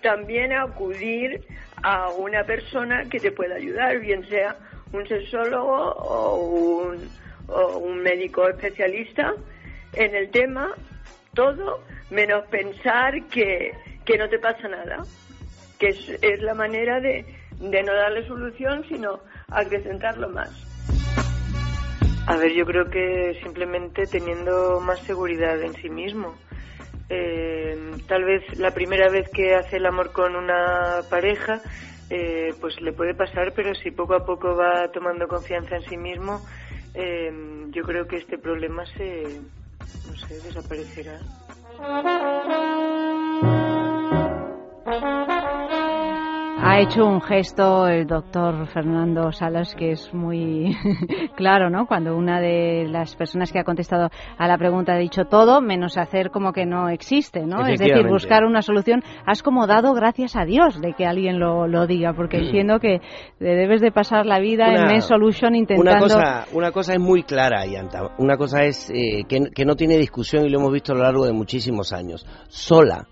También acudir a una persona que te pueda ayudar, bien sea un sexólogo o un, o un médico especialista en el tema, todo menos pensar que, que no te pasa nada, que es, la manera de, de no darle solución, sino acrecentarlo más. A ver, yo creo que simplemente teniendo más seguridad en sí mismo. Eh, tal vez la primera vez que hace el amor con una pareja, eh, pues le puede pasar, pero si poco a poco va tomando confianza en sí mismo, eh, yo creo que este problema se, no sé, desaparecerá. Ha hecho un gesto el doctor Fernando Salas que es muy claro, ¿no? Cuando una de las personas que ha contestado a la pregunta ha dicho todo, menos hacer como que no existe, ¿no? Es decir, buscar una solución. Has como dado gracias a Dios de que alguien lo, lo diga, porque Mm. entiendo que debes de pasar la vida en Men Solution intentando... Una cosa, una cosa es muy clara, Yanta. Una cosa es eh, que, que no tiene discusión y lo hemos visto a lo largo de muchísimos años. Sola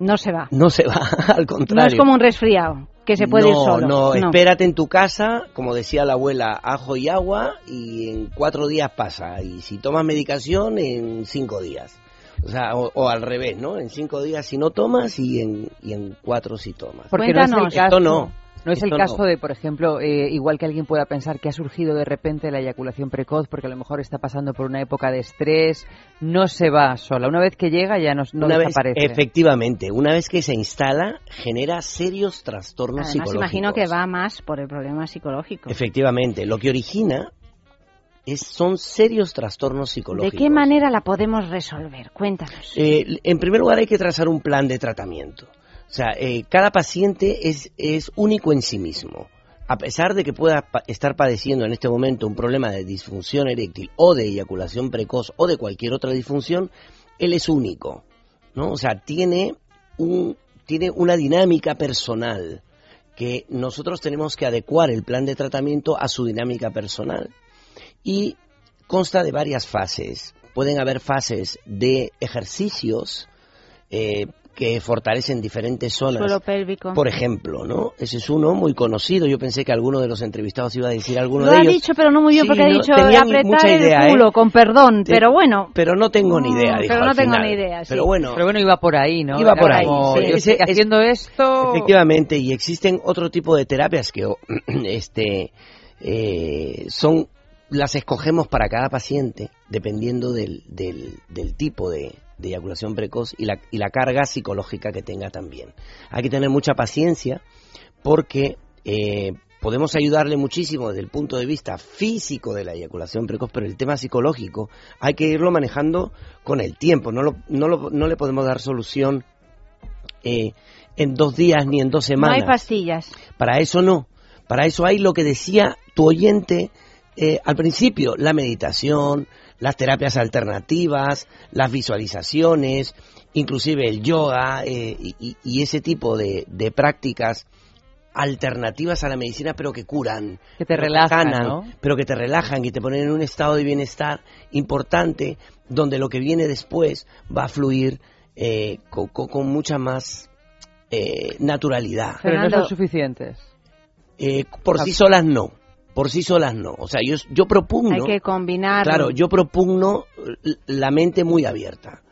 No se va. no se va, al contrario. No es como un resfriado, que se puede no, ir solo. No, espérate en tu casa, como decía la abuela, ajo y agua, y en cuatro días pasa. Y si tomas medicación, en cinco días. O sea, o, o al revés, ¿no? En cinco días si no tomas y en, y en cuatro si tomas. Porque no es el Esto no. No es el caso de, por ejemplo, eh, igual que alguien pueda pensar que ha surgido de repente la eyaculación precoz porque a lo mejor está pasando por una época de estrés, no se va sola. Una vez que llega ya no, no Una vez- desaparece. efectivamente, una vez que se instala, genera serios trastornos Además, psicológicos. imagino que va más por el problema psicológico. Efectivamente, lo que origina es, son serios trastornos ¿De psicológicos. qué manera la podemos resolver? Cuéntanos. Eh, en primer lugar, hay que trazar un plan de tratamiento. O sea, eh, cada paciente es, es único en sí mismo. A pesar de que pueda pa- estar padeciendo en este momento un problema de disfunción eréctil o de eyaculación precoz o de cualquier otra disfunción, él es único. ¿no? O sea, tiene, un, tiene una dinámica personal que nosotros tenemos que adecuar el plan de tratamiento a su dinámica personal. Y consta de varias fases. Pueden haber fases de ejercicios eh, que fortalecen diferentes zonas. Suelo pélvico. Por ejemplo, ¿no? Ese es uno muy conocido. Yo pensé que alguno de los entrevistados iba a decir alguno Lo de ha ellos. dicho, pero no muy bien, Sí, porque ha dicho apretar mucha el idea, ¿eh? culo, con perdón, Te- pero bueno. Pero no tengo ni idea, Mm, dijo pero al no tengo final. ni idea, sí. Pero bueno, Pero bueno, iba por ahí, ¿no? Iba por ahí, como, sí. yo Ese- sé que haciendo esto... Efectivamente, y existen otro tipo de terapias que o, este, eh, son las escogemos para cada paciente dependiendo del, del, del tipo de, de eyaculación precoz y la, y la carga psicológica que tenga también. Hay que tener mucha paciencia porque eh, podemos ayudarle muchísimo desde el punto de vista físico de la eyaculación precoz, pero el tema psicológico hay que irlo manejando con el tiempo. No, lo, no, lo- no le podemos dar solución eh, en dos días ni en dos No semanas. hay pastillas. Para eso no. Para eso hay lo que decía tu oyente eh, al principio, la meditación, las terapias alternativas, las visualizaciones, inclusive el yoga eh, y, ese tipo de, de prácticas alternativas a la medicina pero que curan, Que te pero relajan, sanan, ¿no? pero que te relajan y te ponen en un estado de bienestar importante donde lo que viene después va a fluir eh, co- co- con, mucha más eh, naturalidad. Pero no Fernando. son suficientes. Eh, por sí solas no. Por sí solas no. O sea, yo, yo propugno. Hay que combinar. Claro, yo propugno la mente muy abierta.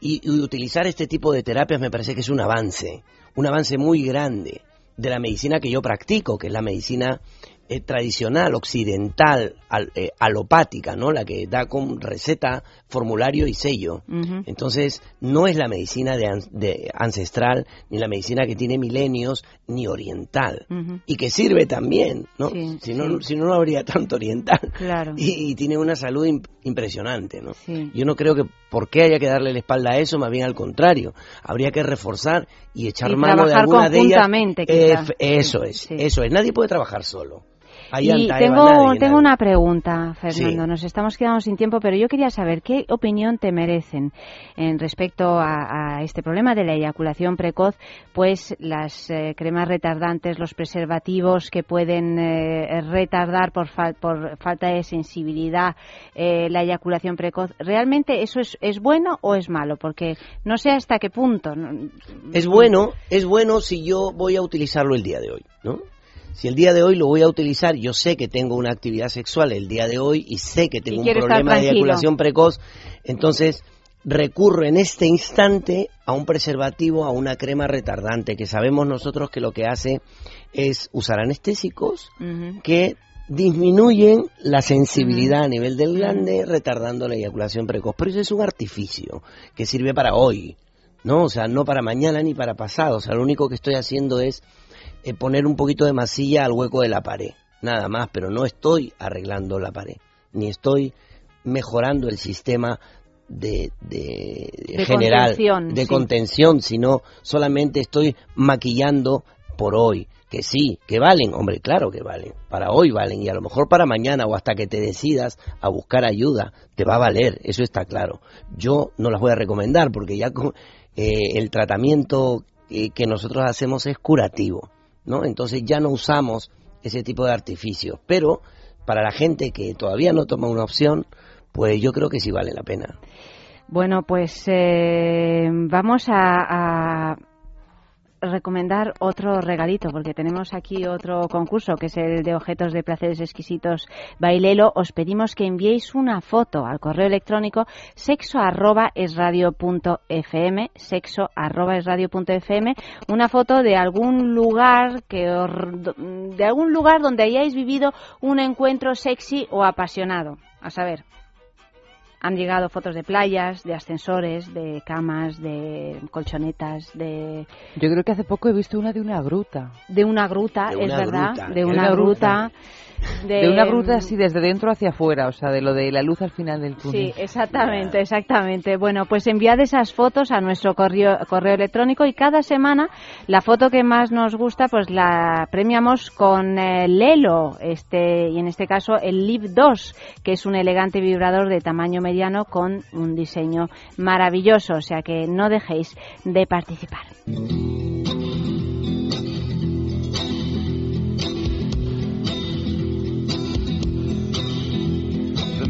Y, y utilizar este tipo de terapias me parece que es un avance. Un avance muy grande de la medicina que yo practico, que es la medicina eh, tradicional, occidental, al- eh, alopática, ¿no? La que da con receta, formulario y sello. Entonces, no es la medicina de, de ancestral, ni la medicina que tiene milenios, ni oriental. Y que sirve también, ¿no? Sí, si, no sí. si no, no habría tanto oriental. Claro. Y, y tiene una salud imp- impresionante, ¿no? Sí. Yo no creo que por qué haya que darle la espalda a eso, más bien al contrario. Habría que reforzar y echar Y mano de alguna de ellas. quizá. Eso es, eso es. Nadie puede trabajar solo. Y tengo, nadie, tengo nadie. una pregunta, Fernando. Sí. Nos estamos quedando sin tiempo, pero yo quería saber qué opinión te merecen en respecto a, a este problema de la eyaculación precoz, pues las eh, cremas retardantes, los preservativos que pueden eh, retardar por, fal- por falta de sensibilidad eh, la eyaculación precoz. ¿Realmente eso es, es bueno o es malo? Porque no sé hasta qué punto. Es bueno, es bueno si yo voy a utilizarlo el día de hoy, ¿no? Si el día de hoy lo voy a utilizar, yo sé que tengo una actividad sexual el día de hoy y sé que tengo un problema de eyaculación precoz, entonces recurro en este instante a un preservativo, a una crema retardante, que sabemos nosotros que lo que hace es usar anestésicos que disminuyen la sensibilidad a nivel del glande, retardando la eyaculación precoz. Pero eso es un artificio que sirve para hoy, ¿no? O sea, no para mañana ni para pasado. O sea, lo único que estoy haciendo es eh, poner un poquito de masilla al hueco de la pared, nada más, pero no estoy arreglando la pared, ni estoy mejorando el sistema de, de- De general contención, de sí. contención, sino solamente estoy maquillando por hoy. Que sí, que valen, hombre, claro que valen. Para hoy valen y a lo mejor para mañana o hasta que te decidas a buscar ayuda, te va a valer, eso está claro. Yo no las voy a recomendar porque ya con- eh, el tratamiento eh, que nosotros hacemos es curativo, ¿no? Entonces ya no usamos ese tipo de artificios. Pero para la gente que todavía no toma una opción, pues yo creo que sí vale la pena. Bueno, pues eh, vamos a, a recomendar otro regalito, porque tenemos aquí otro concurso, que es el de objetos de placeres exquisitos Bailelo. Os pedimos que enviéis una foto al correo electrónico sexo arroba fm, sexo arroba fm, una foto de algún lugar que de algún lugar donde hayáis vivido un encuentro sexy o apasionado. A saber, han llegado fotos de playas, de ascensores, de camas, de colchonetas, de... Yo creo que hace poco he visto una de una gruta. De una gruta, es verdad, de una, gruta de, una gruta así desde dentro hacia afuera, o sea, de lo de la luz al final del túnel. Sí, exactamente, exactamente. Bueno, pues enviad esas fotos a nuestro correo, correo electrónico y cada semana la foto que más nos gusta pues la premiamos con el Lelo, este, y en este caso el Liv 2, que es un elegante vibrador de tamaño mediano con un diseño maravilloso, o sea que no dejéis de participar.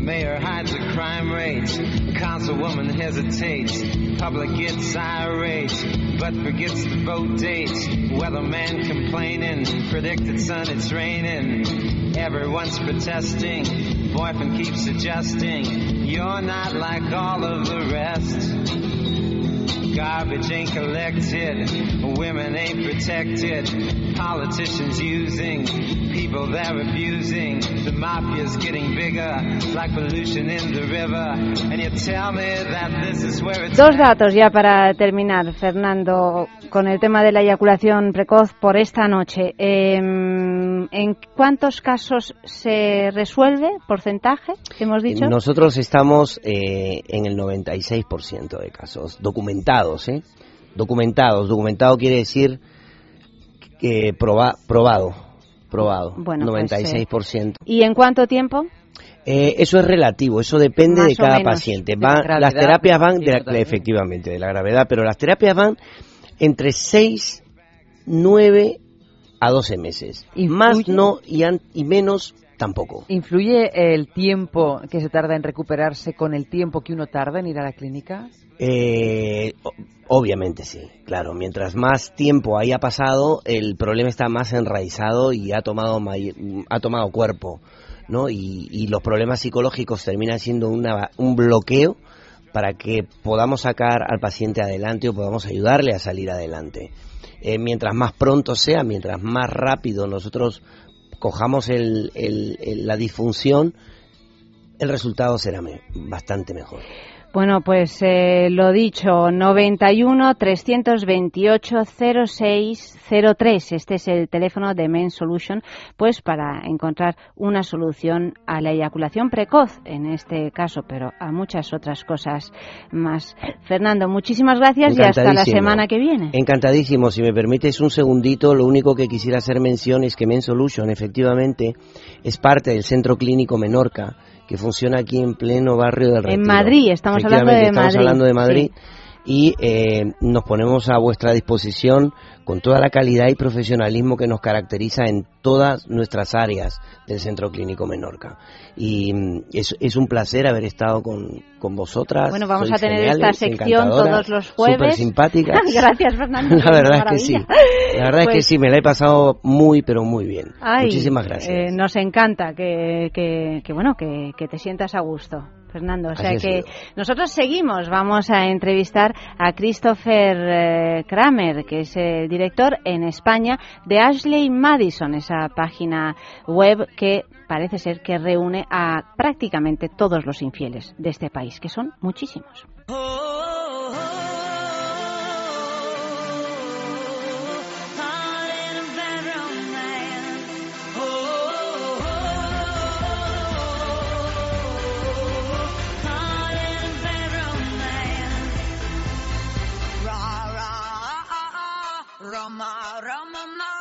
Mayor hides the crime rates. Councilwoman hesitates. Public gets irate, but forgets the vote dates. Weatherman complaining. Predicted sun, it's raining. Everyone's protesting. Boyfriend keeps suggesting. You're not like all of the rest. Garbage ain't collected, women ain't protected, politicians using, people they're abusing, the mafia's getting bigger, like pollution in the river, and you tell me that this is where it's Dos datos ya para terminar, Fernando, con el tema de la eyaculación precoz por esta noche. Eh, ¿En cuántos casos se resuelve? ¿Porcentaje? ¿Hemos dicho? Nosotros estamos eh, en el 96% de casos documentados documentados, ¿eh? Documentados. Documentado quiere decir que proba, probado. Probado. Bueno, 96%. Pues, eh, ¿Y en cuánto tiempo? Eh, eso es relativo, eso depende de cada paciente. las terapias van, de efectivamente, de la gravedad, pero las terapias van entre 6, 9 a 12 meses. Y Más no y, y menos tampoco. ¿Influye el tiempo que se tarda en recuperarse con el tiempo que uno tarda en ir a la clínica? Eh, obviamente sí, claro. Mientras más tiempo haya pasado, el problema está más enraizado y ha tomado, ha tomado cuerpo, ¿no? Y, los problemas psicológicos terminan siendo una, un bloqueo para que podamos sacar al paciente adelante o podamos ayudarle a salir adelante. Eh, mientras más pronto sea, mientras más rápido nosotros cojamos el, la disfunción, el resultado será bastante mejor. Bueno, pues eh, lo dicho, 91 328 0603. Este es el teléfono de Men Solution, pues para encontrar una solución a la eyaculación precoz, en este caso, pero a muchas otras cosas más. Fernando, muchísimas gracias y hasta la semana que viene. Encantadísimo. Si me permites un segundito, lo único que quisiera hacer mención es que Men Solution efectivamente es parte del Centro Clínico Menorca que funciona aquí en pleno barrio del Retiro. En Madrid, estamos hablando de estamos Madrid. hablando de Madrid. Y eh, nos ponemos a vuestra disposición con toda la calidad y profesionalismo que nos caracteriza en todas nuestras áreas del Centro Clínico Menorca. Y mm, es, es un placer haber estado con, con vosotras. Bueno, vamos a tener esta sección todos los jueves. Súper simpáticas. Gracias, Fernando. La verdad es que sí. La verdad es que pues sí, me la he pasado muy, pero muy bien. Muchísimas gracias. Eh, nos encanta que, que, que bueno, que, que te sientas a gusto. Fernando. O sea que nosotros seguimos, vamos a entrevistar a Christopher eh, Kramer, que es el director en España de Ashley Madison, esa página web que parece ser que reúne a prácticamente todos los infieles de este país, que son muchísimos. Rama Rama Rama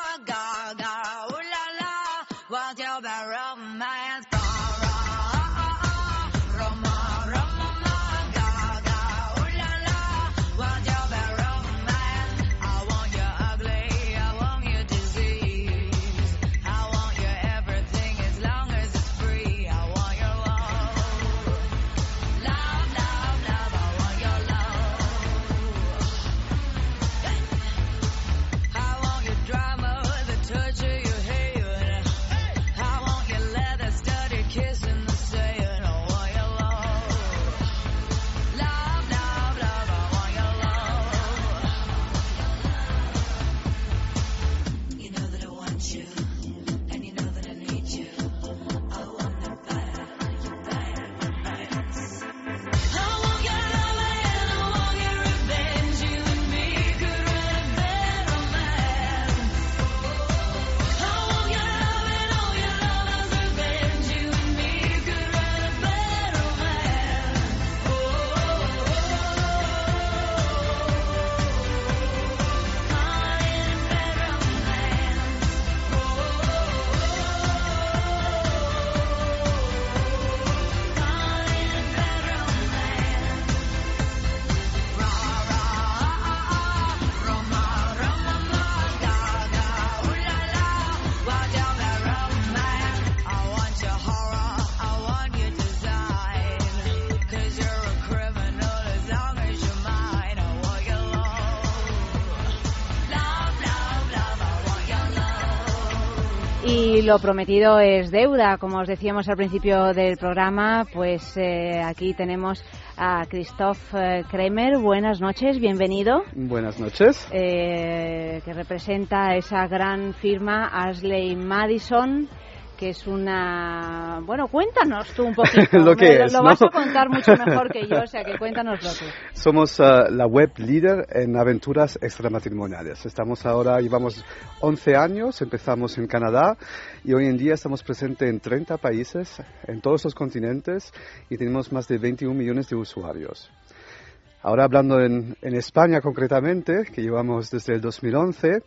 Y lo prometido es deuda, como os decíamos al principio del programa, pues eh, aquí tenemos a Christoph eh, Kremer. Buenas noches, bienvenido. Buenas noches. Eh, que representa esa gran firma Ashley Madison que es una... Bueno, cuéntanos tú un poquito. lo que lo, es, lo ¿no? vas a contar mucho mejor que yo, o sea que cuéntanoslo tú. Somos uh, la web líder en aventuras extramatrimoniales. Estamos ahora, llevamos 11 años, empezamos en Canadá y hoy en día estamos presentes en 30 países, en todos los continentes y tenemos más de 21 millones de usuarios. Ahora hablando en, en España concretamente, que llevamos desde el 2011,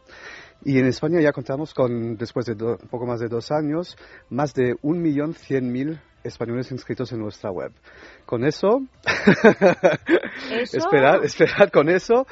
y en España ya contamos con, después de do, poco más de dos años, más de 1.100.000 españoles inscritos en nuestra web. Con eso, ¿Eso? esperad, esperad con eso,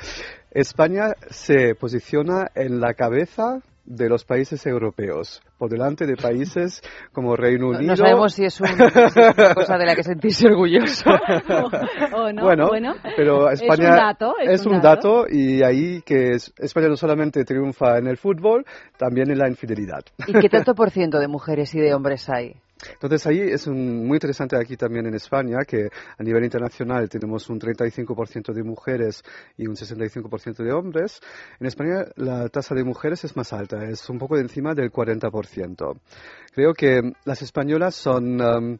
España se posiciona en la cabeza de los países europeos, por delante de países como Reino No, Unido. no sabemos si es, un- si es una cosa de la que sentirse orgulloso. ¿O no? Bueno, Bueno, pero es España un dato, es un dato. y ahí que es- España no solamente triunfa en el fútbol, también en la infidelidad. ¿Y qué tanto por ciento de mujeres y de hombres hay? Entonces ahí es un- muy interesante aquí también en España que a nivel internacional tenemos un 35% de mujeres y un 65% de hombres. En España la tasa de mujeres es más alta, es un poco de encima del 40%. Creo que las españolas son... um,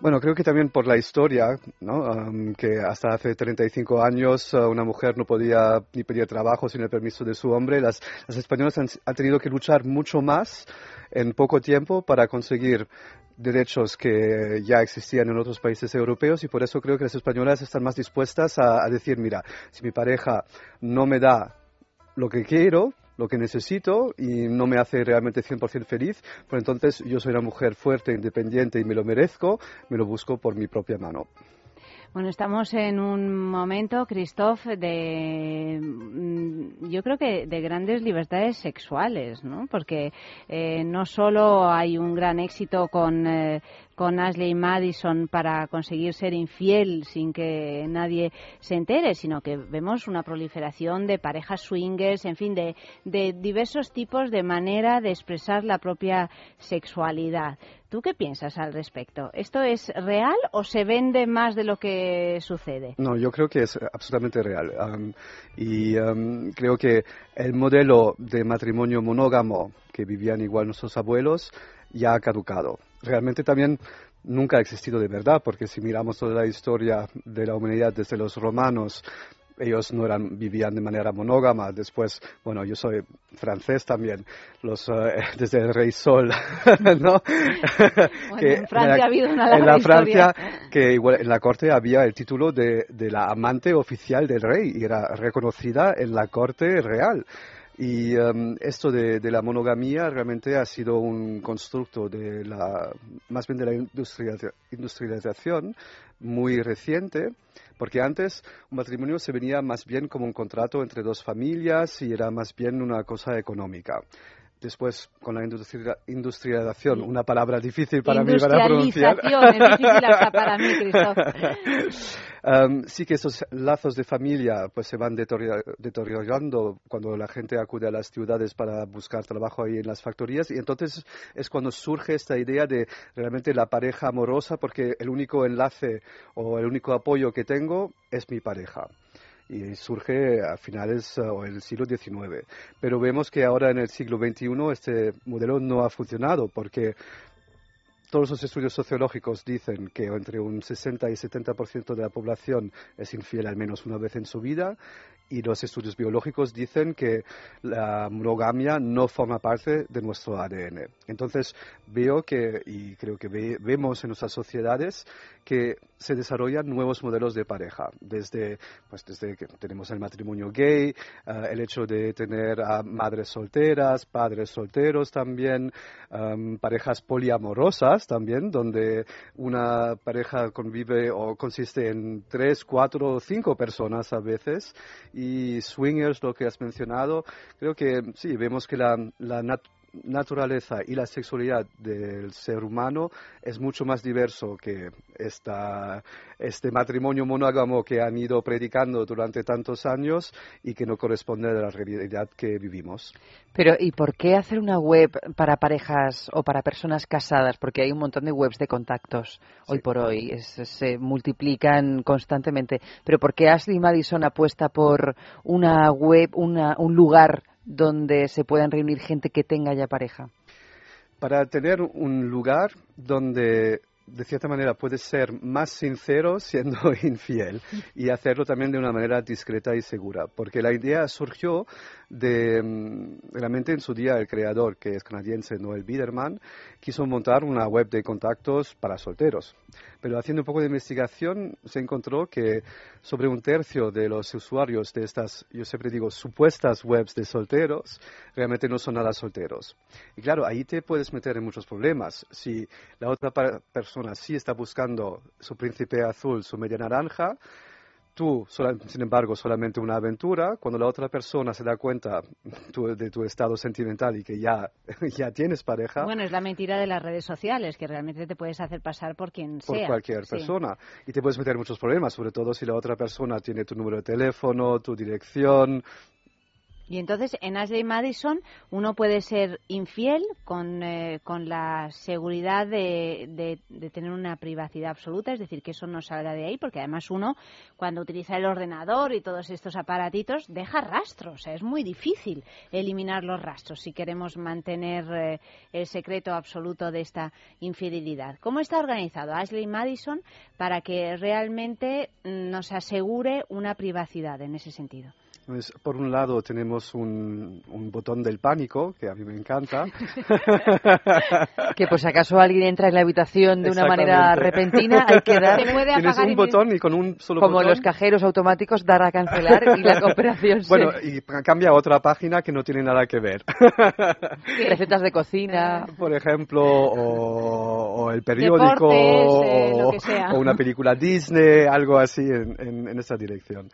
bueno, creo que también por la historia, ¿no? Am, que hasta hace 35 años uh, una mujer no podía ni pedir trabajo sin el permiso de su hombre. Las, las españolas han, tenido que luchar mucho más en poco tiempo para conseguir derechos que ya existían en otros países europeos y por eso creo que las españolas están más dispuestas a decir, mira, si mi pareja no me da lo que quiero, lo que necesito y no me hace realmente 100% feliz, pues entonces yo soy una mujer fuerte, independiente y me lo merezco, me lo busco por mi propia mano. Bueno, estamos en un momento, Christoph, de mm, yo creo que de grandes libertades sexuales, ¿no? Porque eh, no solo hay un gran éxito con eh, con Ashley Madison para conseguir ser infiel sin que nadie se entere, sino que vemos una proliferación de parejas swingers, en fin, de, diversos tipos de manera de expresar la propia sexualidad. ¿Tú qué piensas al respecto? ¿Esto es real o se vende más de lo que sucede? No, yo creo que es absolutamente real. Y creo que el modelo de matrimonio monógamo que vivían igual nuestros abuelos ya ha caducado. Realmente también nunca ha existido de verdad, porque si miramos toda la historia de la humanidad desde los romanos, ellos no eran, vivían de manera monógama. Después, bueno, yo soy francés también, los, eh, desde el rey Sol, ¿no? Bueno, en Francia ha habido una En la historia. Francia, que igual en la corte había el título de, de la amante oficial del rey y era reconocida en la corte real. Y em, esto de, de la monogamía realmente ha sido un constructo de la, más bien de la industrializa- industrialización muy reciente, porque antes un matrimonio se venía más bien como un contrato entre dos familias y era más bien una cosa económica. Después, con la industria- industrialización, una palabra difícil para mí para pronunciar. Industrialización, es difícil hasta para mí, Christoph. Um, sí que esos lazos de familia pues se van deteriora- deteriorando cuando la gente acude a las ciudades para buscar trabajo ahí en las factorías y entonces es cuando surge esta idea de realmente la pareja amorosa porque el único enlace o el único apoyo que tengo es mi pareja y surge a finales uh, o el siglo XIX. Pero vemos que ahora en el siglo XXI este modelo no ha funcionado porque todos los estudios sociológicos dicen que entre un 60 y 70% de la población es infiel al menos una vez en su vida y los estudios biológicos dicen que la monogamia no forma parte de nuestro ADN. Entonces veo que, y creo que ve- vemos en nuestras sociedades, que se desarrollan nuevos modelos de pareja, desde, pues desde que tenemos el matrimonio gay, ah, el hecho de tener a madres solteras, padres solteros también, am, parejas poliamorosas también, donde una pareja convive o consiste en tres, cuatro o cinco personas a veces, y swingers, lo que has mencionado, creo que sí, vemos que la, nat- naturaleza y la sexualidad del ser humano es mucho más diverso que esta, este matrimonio monógamo que han ido predicando durante tantos años y que no corresponde a la realidad que vivimos. Pero, ¿y por qué hacer una web para parejas o para personas casadas? Porque hay un montón de webs de contactos hoy por hoy, se multiplican constantemente. Pero ¿por qué Ashley Madison apuesta por una web, una, un lugar donde se puedan reunir gente que tenga ya pareja? Para tener un lugar donde de cierta manera puedes ser más sincero siendo infiel y hacerlo también de una manera discreta y segura, porque la idea surgió de mm, realmente en su día el creador, que es canadiense Noel Biederman, quiso montar una web de contactos para solteros. Pero haciendo un poco de investigación se encontró que sobre un tercio de los usuarios de estas, yo siempre digo, supuestas webs de solteros, realmente no son nada solteros. Y claro, ahí te puedes meter en muchos problemas. Si la otra persona sí está buscando su príncipe azul, su media naranja, tú, sin embargo, solamente una aventura, cuando la otra persona se da cuenta de tu estado sentimental y que ya, ya tienes pareja. Bueno, es la mentira de las redes sociales, que realmente te puedes hacer pasar por quien sea. Por cualquier persona. Y te puedes meter muchos problemas, sobre todo si la otra persona tiene tu número de teléfono, tu dirección, y entonces en Ashley Madison uno puede ser infiel con, eh, con la seguridad de, de, tener una privacidad absoluta, es decir, que eso no salga de ahí, porque además uno cuando utiliza el ordenador y todos estos aparatitos deja rastros, o sea, es muy difícil eliminar los rastros si queremos mantener eh, el secreto absoluto de esta infidelidad. ¿Cómo está organizado Ashley Madison para que realmente mm, nos asegure una privacidad en ese sentido? Pues, por un lado tenemos un, un, botón del pánico, que a mí me encanta. que por si acaso alguien entra en la habitación de una manera repentina, hay que dar... Tienes un botón y con un solo Como los cajeros automáticos, dar a cancelar y la operación Bueno, y cambia a otra página que no tiene nada que ver. Recetas de cocina. Por ejemplo, o, el periódico, eh, o, una película Disney, algo así en, en, en esa dirección.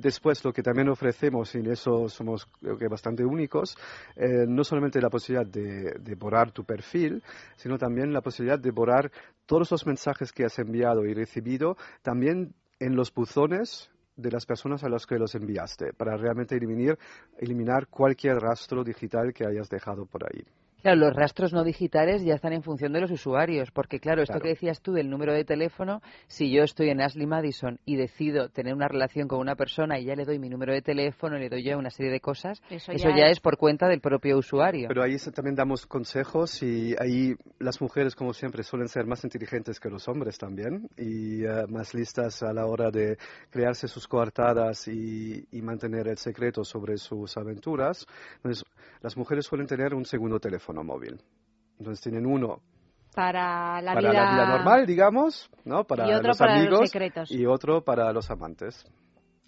después, lo que también ofrecemos, y en eso somos creo que bastante únicos, eh, no solamente la posibilidad de, borrar tu perfil, sino también la posibilidad de borrar todos los mensajes que has enviado y recibido, también en los buzones de las personas a las que los enviaste, para realmente eliminar, eliminar cualquier rastro digital que hayas dejado por ahí. Claro, los rastros no digitales ya están en función de los usuarios, porque claro, esto que decías tú del número de teléfono, si yo estoy en Ashley Madison y decido tener una relación con una persona y ya le doy mi número de teléfono, le doy ya una serie de cosas, eso, ya, es... por cuenta del propio usuario. Pero ahí también damos consejos y ahí las mujeres, como siempre, suelen ser más inteligentes que los hombres también y eh, más listas a la hora de crearse sus coartadas y, y mantener el secreto sobre sus aventuras. Entonces, las mujeres suelen tener un segundo teléfono móvil. Entonces tienen uno para la, vida... la vida normal, digamos, ¿no? Para y otro los para amigos los secretos. y otro para los amantes.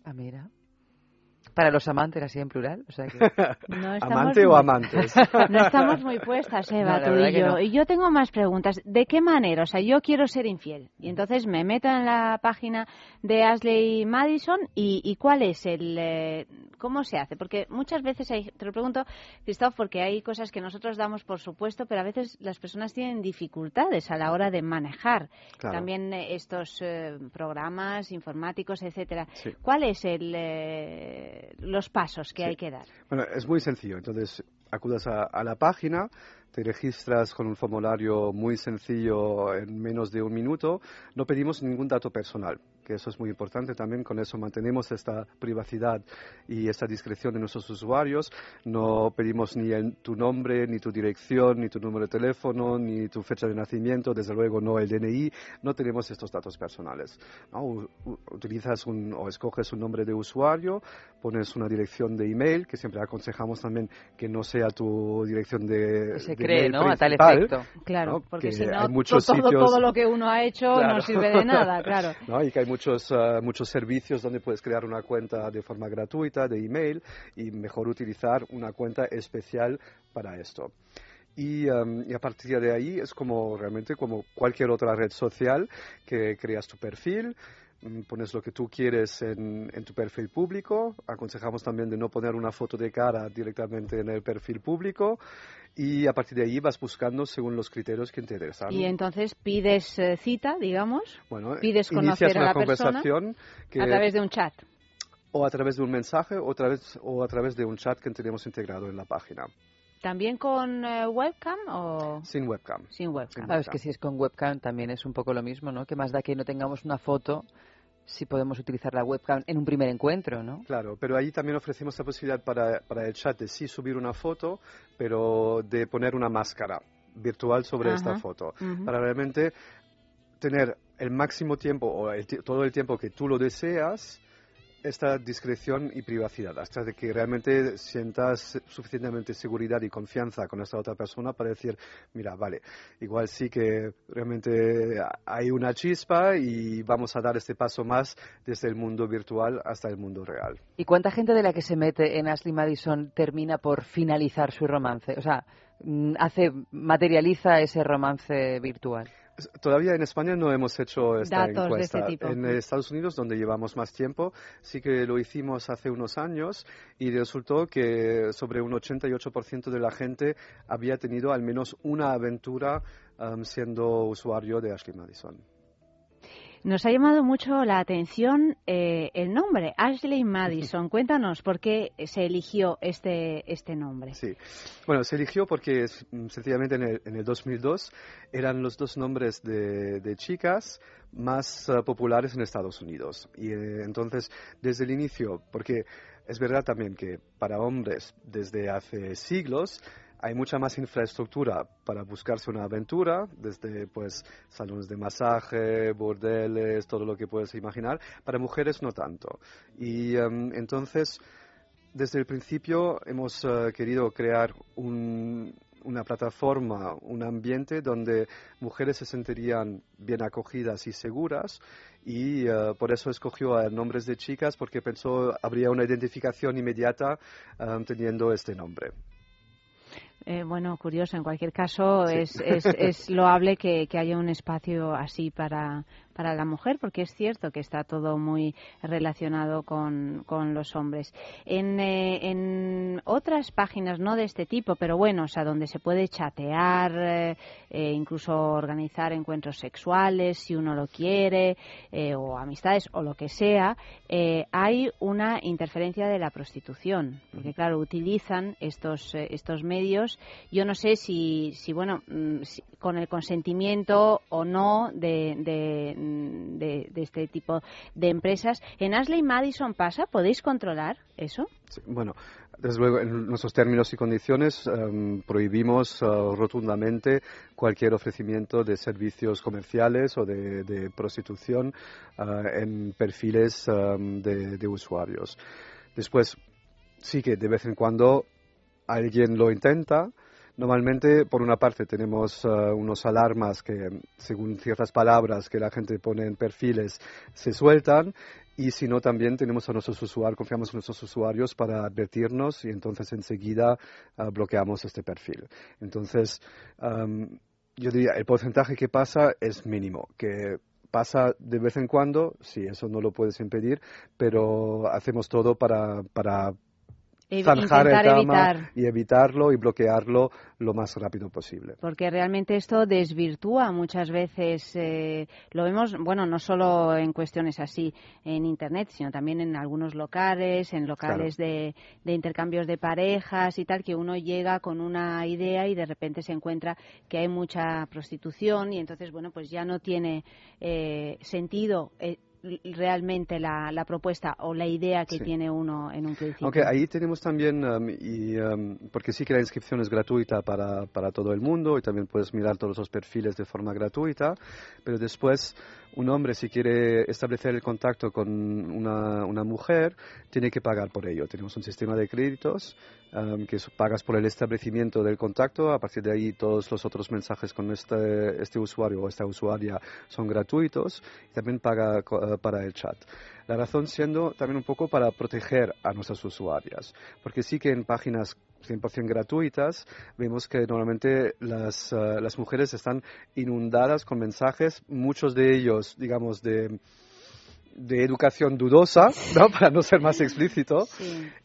Ah, mira. Para los amantes, así en plural. O sea que... ¿Amante o amantes? No estamos muy puestas, Eva, tú y yo. Y yo tengo más preguntas. ¿De qué manera? O sea, yo quiero ser infiel. Y entonces me meto en la página de Ashley Madison y, ¿cuál es el... Eh, ¿Cómo se hace? Porque muchas veces, hay, te lo pregunto, Cristóbal, porque hay cosas que nosotros damos por supuesto, pero a veces las personas tienen dificultades a la hora de manejar también eh, estos eh, programas informáticos, etcétera. ¿Cuál es el los pasos que hay que dar? Bueno, es muy sencillo. Entonces, acudas a, la página, te registras con un formulario muy sencillo en menos de un minuto. No pedimos ningún dato personal que eso es muy importante también. Con eso mantenemos esta privacidad y esta discreción de nuestros usuarios. No pedimos ni tu nombre, ni tu dirección, ni tu número de teléfono, ni tu fecha de nacimiento, desde luego no el DNI. No tenemos estos datos personales. Utilizas un, o escoges un nombre de usuario, pones una dirección de email, que siempre aconsejamos también que no sea tu dirección de. Se cree, ¿no? A tal efecto. Claro, porque si no, todo, todo, lo que uno ha hecho no sirve de nada, claro. ¿no? Y que hay muchos, uh, muchos servicios donde puedes crear una cuenta de forma gratuita de email y mejor utilizar una cuenta especial para esto. Y, um, y, a partir de ahí es como realmente como cualquier otra red social que creas tu perfil, pones lo que tú quieres en, en, tu perfil público. Aconsejamos también de no poner una foto de cara directamente en el perfil público y a partir de ahí vas buscando según los criterios que te interesan. Y entonces pides eh, cita, digamos, bueno, pides conocer a la conversación persona a través de un chat. O a través de un mensaje o a través, o a través de un chat que tenemos integrado en la página. ¿También con eh, webcam o...? Sin webcam. Sin webcam. Sabes que si es con webcam también es un poco lo mismo, ¿no? Que más da que no tengamos una foto si podemos utilizar la webcam en un primer encuentro, ¿no? Claro, pero ahí también ofrecemos la posibilidad para, para el chat de sí subir una foto, pero de poner una máscara virtual sobre esta foto, para realmente tener el máximo tiempo o todo el tiempo que tú lo deseas esta discreción y privacidad, hasta de que realmente sientas suficientemente seguridad y confianza con esta otra persona para decir, mira, vale, igual sí que realmente hay una chispa y vamos a dar este paso más desde el mundo virtual hasta el mundo real. ¿Y cuánta gente de la que se mete en Ashley Madison termina por finalizar su romance? O sea, mm, hace materializa ese romance virtual. Todavía en España no hemos hecho esta este encuesta. En Estados Unidos, donde llevamos más tiempo, sí que lo hicimos hace unos años y resultó que sobre un 88% de la gente había tenido al menos una aventura um, siendo usuario de Ashley Madison. Nos ha llamado mucho la atención eh, el nombre, Ashley Madison. Cuéntanos por qué se eligió este, este nombre. Sí, bueno, se eligió porque mm, sencillamente en el, en el 2002 eran los dos nombres de, de chicas más uh, populares en Estados Unidos. Y eh, entonces, desde el inicio, porque es verdad también que para hombres desde hace siglos, hay mucha más infraestructura para buscarse una aventura, desde pues salones de masaje, bordeles, todo lo que puedes imaginar. Para mujeres no tanto. Y em, entonces, desde el principio hemos eh, querido crear una plataforma, un ambiente donde mujeres se sentirían bien acogidas y seguras y eh, por eso escogió nombres de chicas porque pensó habría una identificación inmediata em, teniendo este nombre. Eh, bueno, curioso. En cualquier caso, es, es, es, loable que, que, haya un espacio así para, para la mujer, porque es cierto que está todo muy relacionado con, con los hombres. En, eh, en, otras páginas, no de este tipo, pero bueno, o sea, donde se puede chatear, eh, eh incluso organizar encuentros sexuales, si uno lo quiere, eh, o amistades, o lo que sea, eh, hay una interferencia de la prostitución, porque claro, utilizan estos, estos medios. Yo no sé si, si bueno, mm, con el consentimiento o no de, de este tipo de empresas. ¿En Ashley Madison pasa? ¿Podéis controlar eso? bueno, desde luego, en nuestros términos y condiciones em, prohibimos eh, rotundamente cualquier ofrecimiento de servicios comerciales o de, prostitución eh, en perfiles em, de, de usuarios. Después, sí que de vez en cuando alguien lo intenta, Normalmente, por una parte, tenemos uh, unos alarmas que, según ciertas palabras que la gente pone en perfiles, se sueltan. Y si no, también tenemos a nuestros usuarios, confiamos en nuestros usuarios para advertirnos y entonces enseguida uh, bloqueamos este perfil. Entonces, um, yo diría, el porcentaje que pasa es mínimo, que pasa de vez en cuando, sí, eso no lo puedes impedir, pero hacemos todo para zanjar el tema y evitarlo y bloquearlo lo más rápido posible. Porque realmente esto desvirtúa muchas veces, eh, lo vemos, bueno, no solo en cuestiones así en Internet, sino también en algunos locales, en locales de, de, intercambios de parejas y tal, que uno llega con una idea y de repente se encuentra que hay mucha prostitución y entonces, bueno, pues ya no tiene eh, sentido. Eh, realmente la, la, propuesta o la idea que tiene uno en un principio. Aunque ahí tenemos también, um, y, um, porque sí que la inscripción es gratuita para, para todo el mundo y también puedes mirar todos los perfiles de forma gratuita, pero después un hombre si quiere establecer el contacto con una, una mujer tiene que pagar por ello. Tenemos un sistema de créditos um, que pagas por el establecimiento del contacto. A partir de ahí todos los otros mensajes con este, este usuario o esta usuaria son gratuitos y también paga uh, para el chat. La razón siendo también un poco para proteger a nuestras usuarias, porque sí que en páginas 100% gratuitas, vemos que normalmente las, uh, las mujeres están inundadas con mensajes, muchos de ellos, digamos, de de educación dudosa, ¿no? para no ser más explícito.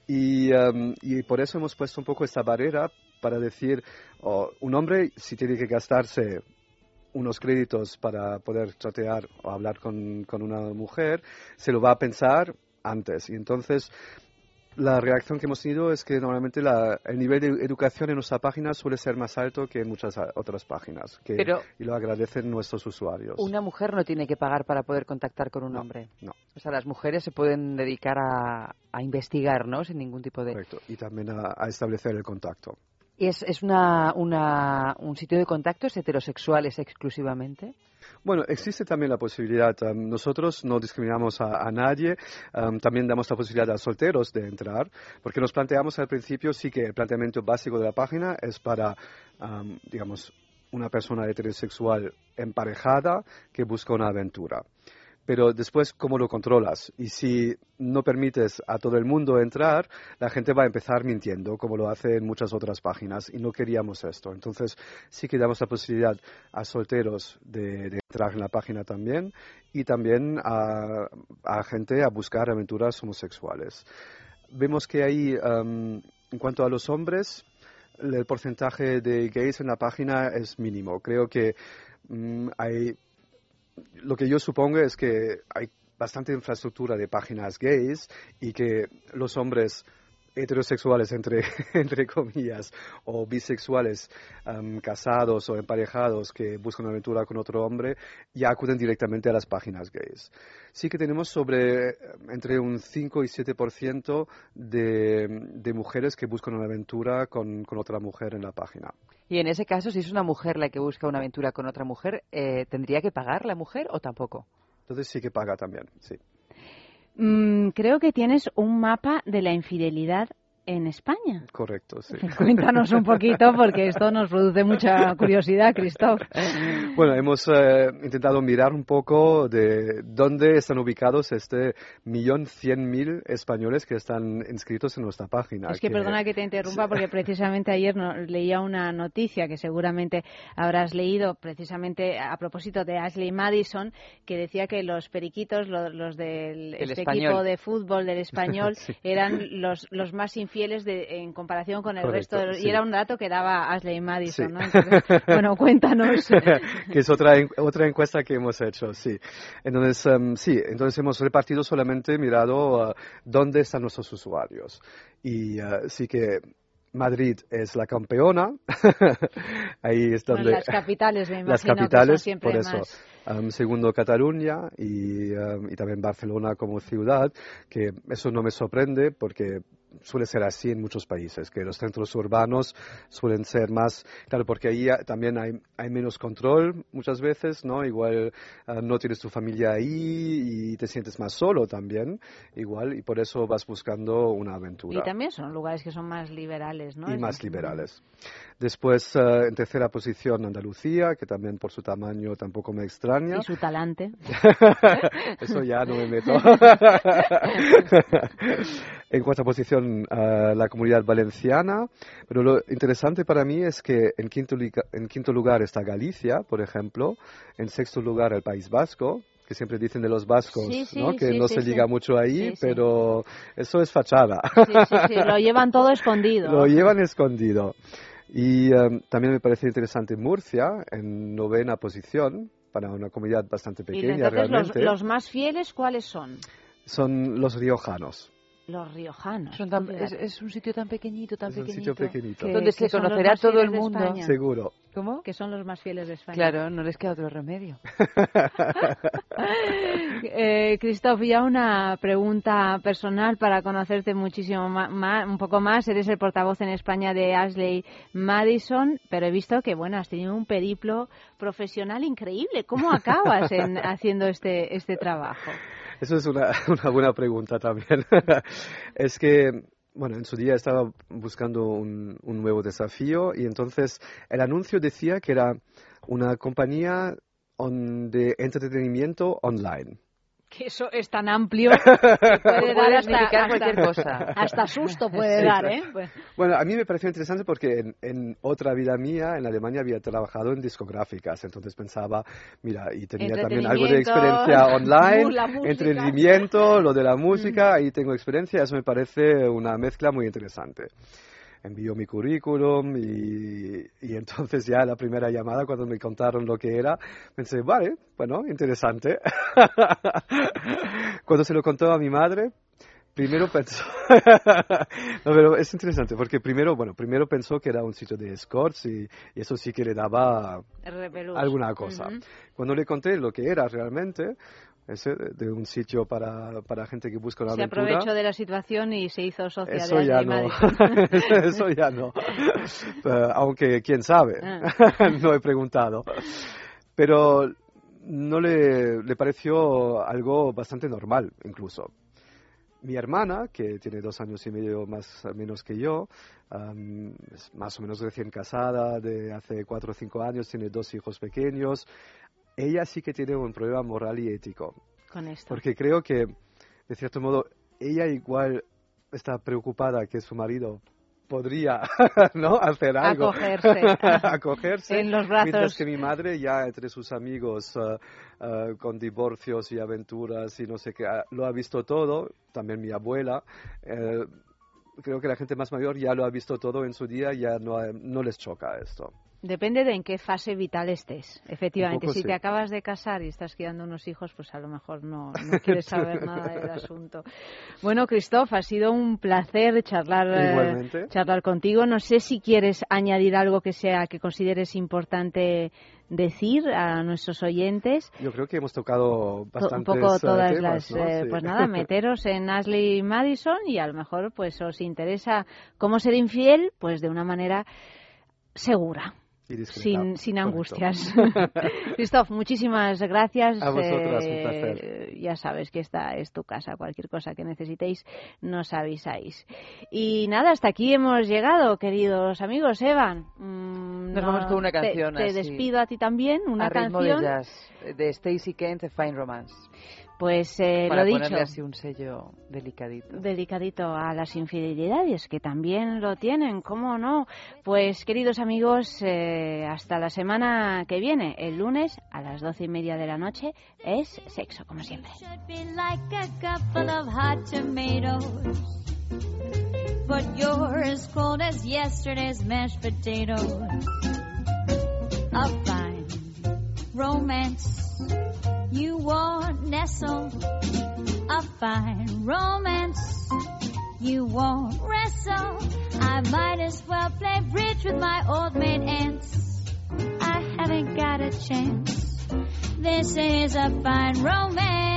Y, em, y, por eso hemos puesto un poco esta barrera para decir, oh, un hombre si tiene que gastarse unos créditos para poder tratear o hablar con, con una mujer, se lo va a pensar antes. Y entonces la reacción que hemos tenido es que normalmente el nivel de educación en nuestra página suele ser más alto que en muchas otras páginas. y lo agradecen nuestros usuarios. Una mujer no tiene que pagar para poder contactar con un hombre. No. O sea, las mujeres se pueden dedicar a, investigar, ¿no? Sin ningún tipo de. Correcto. Y también a establecer el contacto. ¿Es, un sitio de contactos heterosexuales exclusivamente? Bueno, existe también la posibilidad. Um, nosotros no discriminamos a, nadie. Um, también damos la posibilidad a solteros de entrar, porque nos planteamos al principio sí que el planteamiento básico de la página es para, um, digamos, una persona heterosexual emparejada que busca una aventura pero después cómo lo controlas. Y si no permites a todo el mundo entrar, la gente va a empezar mintiendo, como lo hace en muchas otras páginas, y no queríamos esto. Entonces sí que damos la posibilidad a solteros de, entrar en la página también, y también a, gente a buscar aventuras homosexuales. Vemos que ahí, um, en cuanto a los hombres, el porcentaje de gays en la página es mínimo. Creo que mm, hay lo que yo supongo es que hay bastante infraestructura de páginas gays y que los hombres heterosexuales, entre, entre comillas, o bisexuales um, casados o emparejados que buscan una aventura con otro hombre, ya acuden directamente a las páginas gays. Sí que tenemos sobre entre un 5 y 7% de, de mujeres que buscan una aventura con, con, otra mujer en la página. Y en ese caso, si es una mujer la que busca una aventura con otra mujer, eh, ¿tendría que pagar la mujer o tampoco? Entonces sí que paga también, sí. Mm, creo que tienes un mapa de la infidelidad en España. Correcto, sí. Cuéntanos un poquito porque esto nos produce mucha curiosidad, Cristóbal. Bueno, hemos eh, intentado mirar un poco de dónde están ubicados este millón cien mil españoles que están inscritos en nuestra página. Es que, perdona que te interrumpa porque precisamente ayer leía una noticia que seguramente habrás leído precisamente a propósito de Ashley Madison que decía que los periquitos, los, del este equipo de fútbol del español eran los, los más fieles en comparación con el resto. Y era un dato que daba Ashley Madison, ¿no? bueno, cuéntanos. que es otra, otra encuesta que hemos hecho, sí. Entonces, em, sí, entonces hemos repartido solamente, mirado uh, dónde están nuestros usuarios. Y uh, sí que Madrid es la campeona. Ahí es donde. las capitales, me imagino Las capitales, que son por eso. Um, segundo Cataluña y, um, y, también Barcelona como ciudad, que eso no me sorprende porque suele ser así en muchos países, que los centros urbanos suelen ser más, claro, porque ahí también hay, hay menos control muchas veces, ¿no? Igual ah, no tienes tu familia ahí y te sientes más solo también, igual, y por eso vas buscando una aventura. Y también son lugares que son más liberales, ¿no? Y más liberales. Después, ah, en tercera posición, Andalucía, que también por su tamaño tampoco me extraña. Y su talante. eso ya no me meto. en cuarta posición, a la comunidad valenciana, pero lo interesante para mí es que en quinto, en quinto lugar está Galicia, por ejemplo, en sexto lugar el País Vasco, que siempre dicen de los vascos, ¿no? que no se liga mucho ahí, pero eso es fachada. lo llevan todo escondido. Lo llevan escondido. Y em, también me parece interesante Murcia, en novena posición, para una comunidad bastante pequeña. realmente. Los, los más fieles, ¿cuáles son? Son los riojanos. Los riojanos. es, un sitio tan pequeñito, tan pequeñito. donde se conocerá todo el mundo. Seguro. ¿Cómo? Que son los más fieles de España. Claro, no les queda otro remedio. eh, Christoph, ya una pregunta personal para conocerte muchísimo más, un poco más. Eres el portavoz en España de Ashley Madison, pero he visto que, bueno, has tenido un periplo profesional increíble. ¿Cómo acabas en, haciendo este, este trabajo? Eso es una, una buena pregunta también. es que, bueno, en su día estaba buscando un, un nuevo desafío y entonces el anuncio decía que era una compañía de entretenimiento online. Que eso es tan amplio que puede dar hasta, cualquier cosa. hasta susto puede Sí. dar, ¿eh? Pues- Bueno, a mí me pareció interesante porque en, en otra vida mía, en Alemania, había trabajado en discográficas. Entonces pensaba, mira, y tenía también algo de experiencia online, entretenimiento, lo de la música, ahí tengo experiencia. Eso me parece una mezcla muy interesante. Envió mi currículum y, y entonces ya la primera llamada cuando me contaron lo que era, pensé, vale, bueno, interesante. cuando se lo contó a mi madre, primero pensó, no, pero es interesante porque primero, bueno, primero pensó que era un sitio de escorts y, y eso sí que le daba alguna cosa. Ujú. Cuando le conté lo que era realmente, ese de un sitio para, para gente que busca una Se aventura. aprovechó de la situación y se hizo socia Eso de ya no. Eso ya no. Eh, aunque quién sabe, Ah. no he preguntado. Pero no le, le pareció algo bastante normal, incluso. Mi hermana, que tiene dos años y medio más o menos que yo, am, es más o menos recién casada, de hace cuatro o cinco años, tiene dos hijos pequeños. Ella sí que tiene un problema moral y ético. Con esto. Porque creo que, de cierto modo, ella igual está preocupada que su marido podría no hacer algo Acogerse. acogerse En los brazos. mientras que mi madre ya entre sus amigos eh, eh, con divorcios y aventuras y no sé qué ah, lo ha visto todo también mi abuela eh, creo que la gente más mayor ya lo ha visto todo en su día ya no no les choca esto Depende de en qué fase vital estés, efectivamente. Si sí. te acabas de casar y estás criando unos hijos, pues a lo mejor no, no quieres saber nada del asunto. Bueno, Christoph, ha sido un placer charlar, eh, charlar contigo. No sé si quieres añadir algo que sea que consideres importante decir a nuestros oyentes. yo creo que hemos tocado To- bastantes un poco eh, todas temas, las ¿no? eh, Sí. pues nada meteros en Ashley Madison y a lo mejor pues os interesa cómo ser infiel pues de una manera segura Y discreta. sin, sin angustias. Christoph, muchísimas gracias. A vosotras, un Eh, placer. Ya sabes que esta es tu casa. Cualquier cosa que necesitéis, nos avisáis. Y nada, hasta aquí hemos llegado, queridos amigos. Evan, mm, Nos no- vamos con una te- canción Te, así. despido a ti también, una a ritmo canción. de jazz de Stacey Kent, The Fine Romance. Pues eh, para lo dicho. ponerle así un sello delicadito. dedicadito a las infidelidades, que también lo tienen, ¿cómo no? Pues queridos amigos, eh, hasta la semana que viene, el lunes a las doce y media de la noche, es sexo, como siempre. But you're as cold as yesterday's mashed potatoes. A fine romance you won't nestle. A fine romance you won't wrestle. I might as well play bridge with my old maid aunts. I haven't got a chance. This is a fine romance.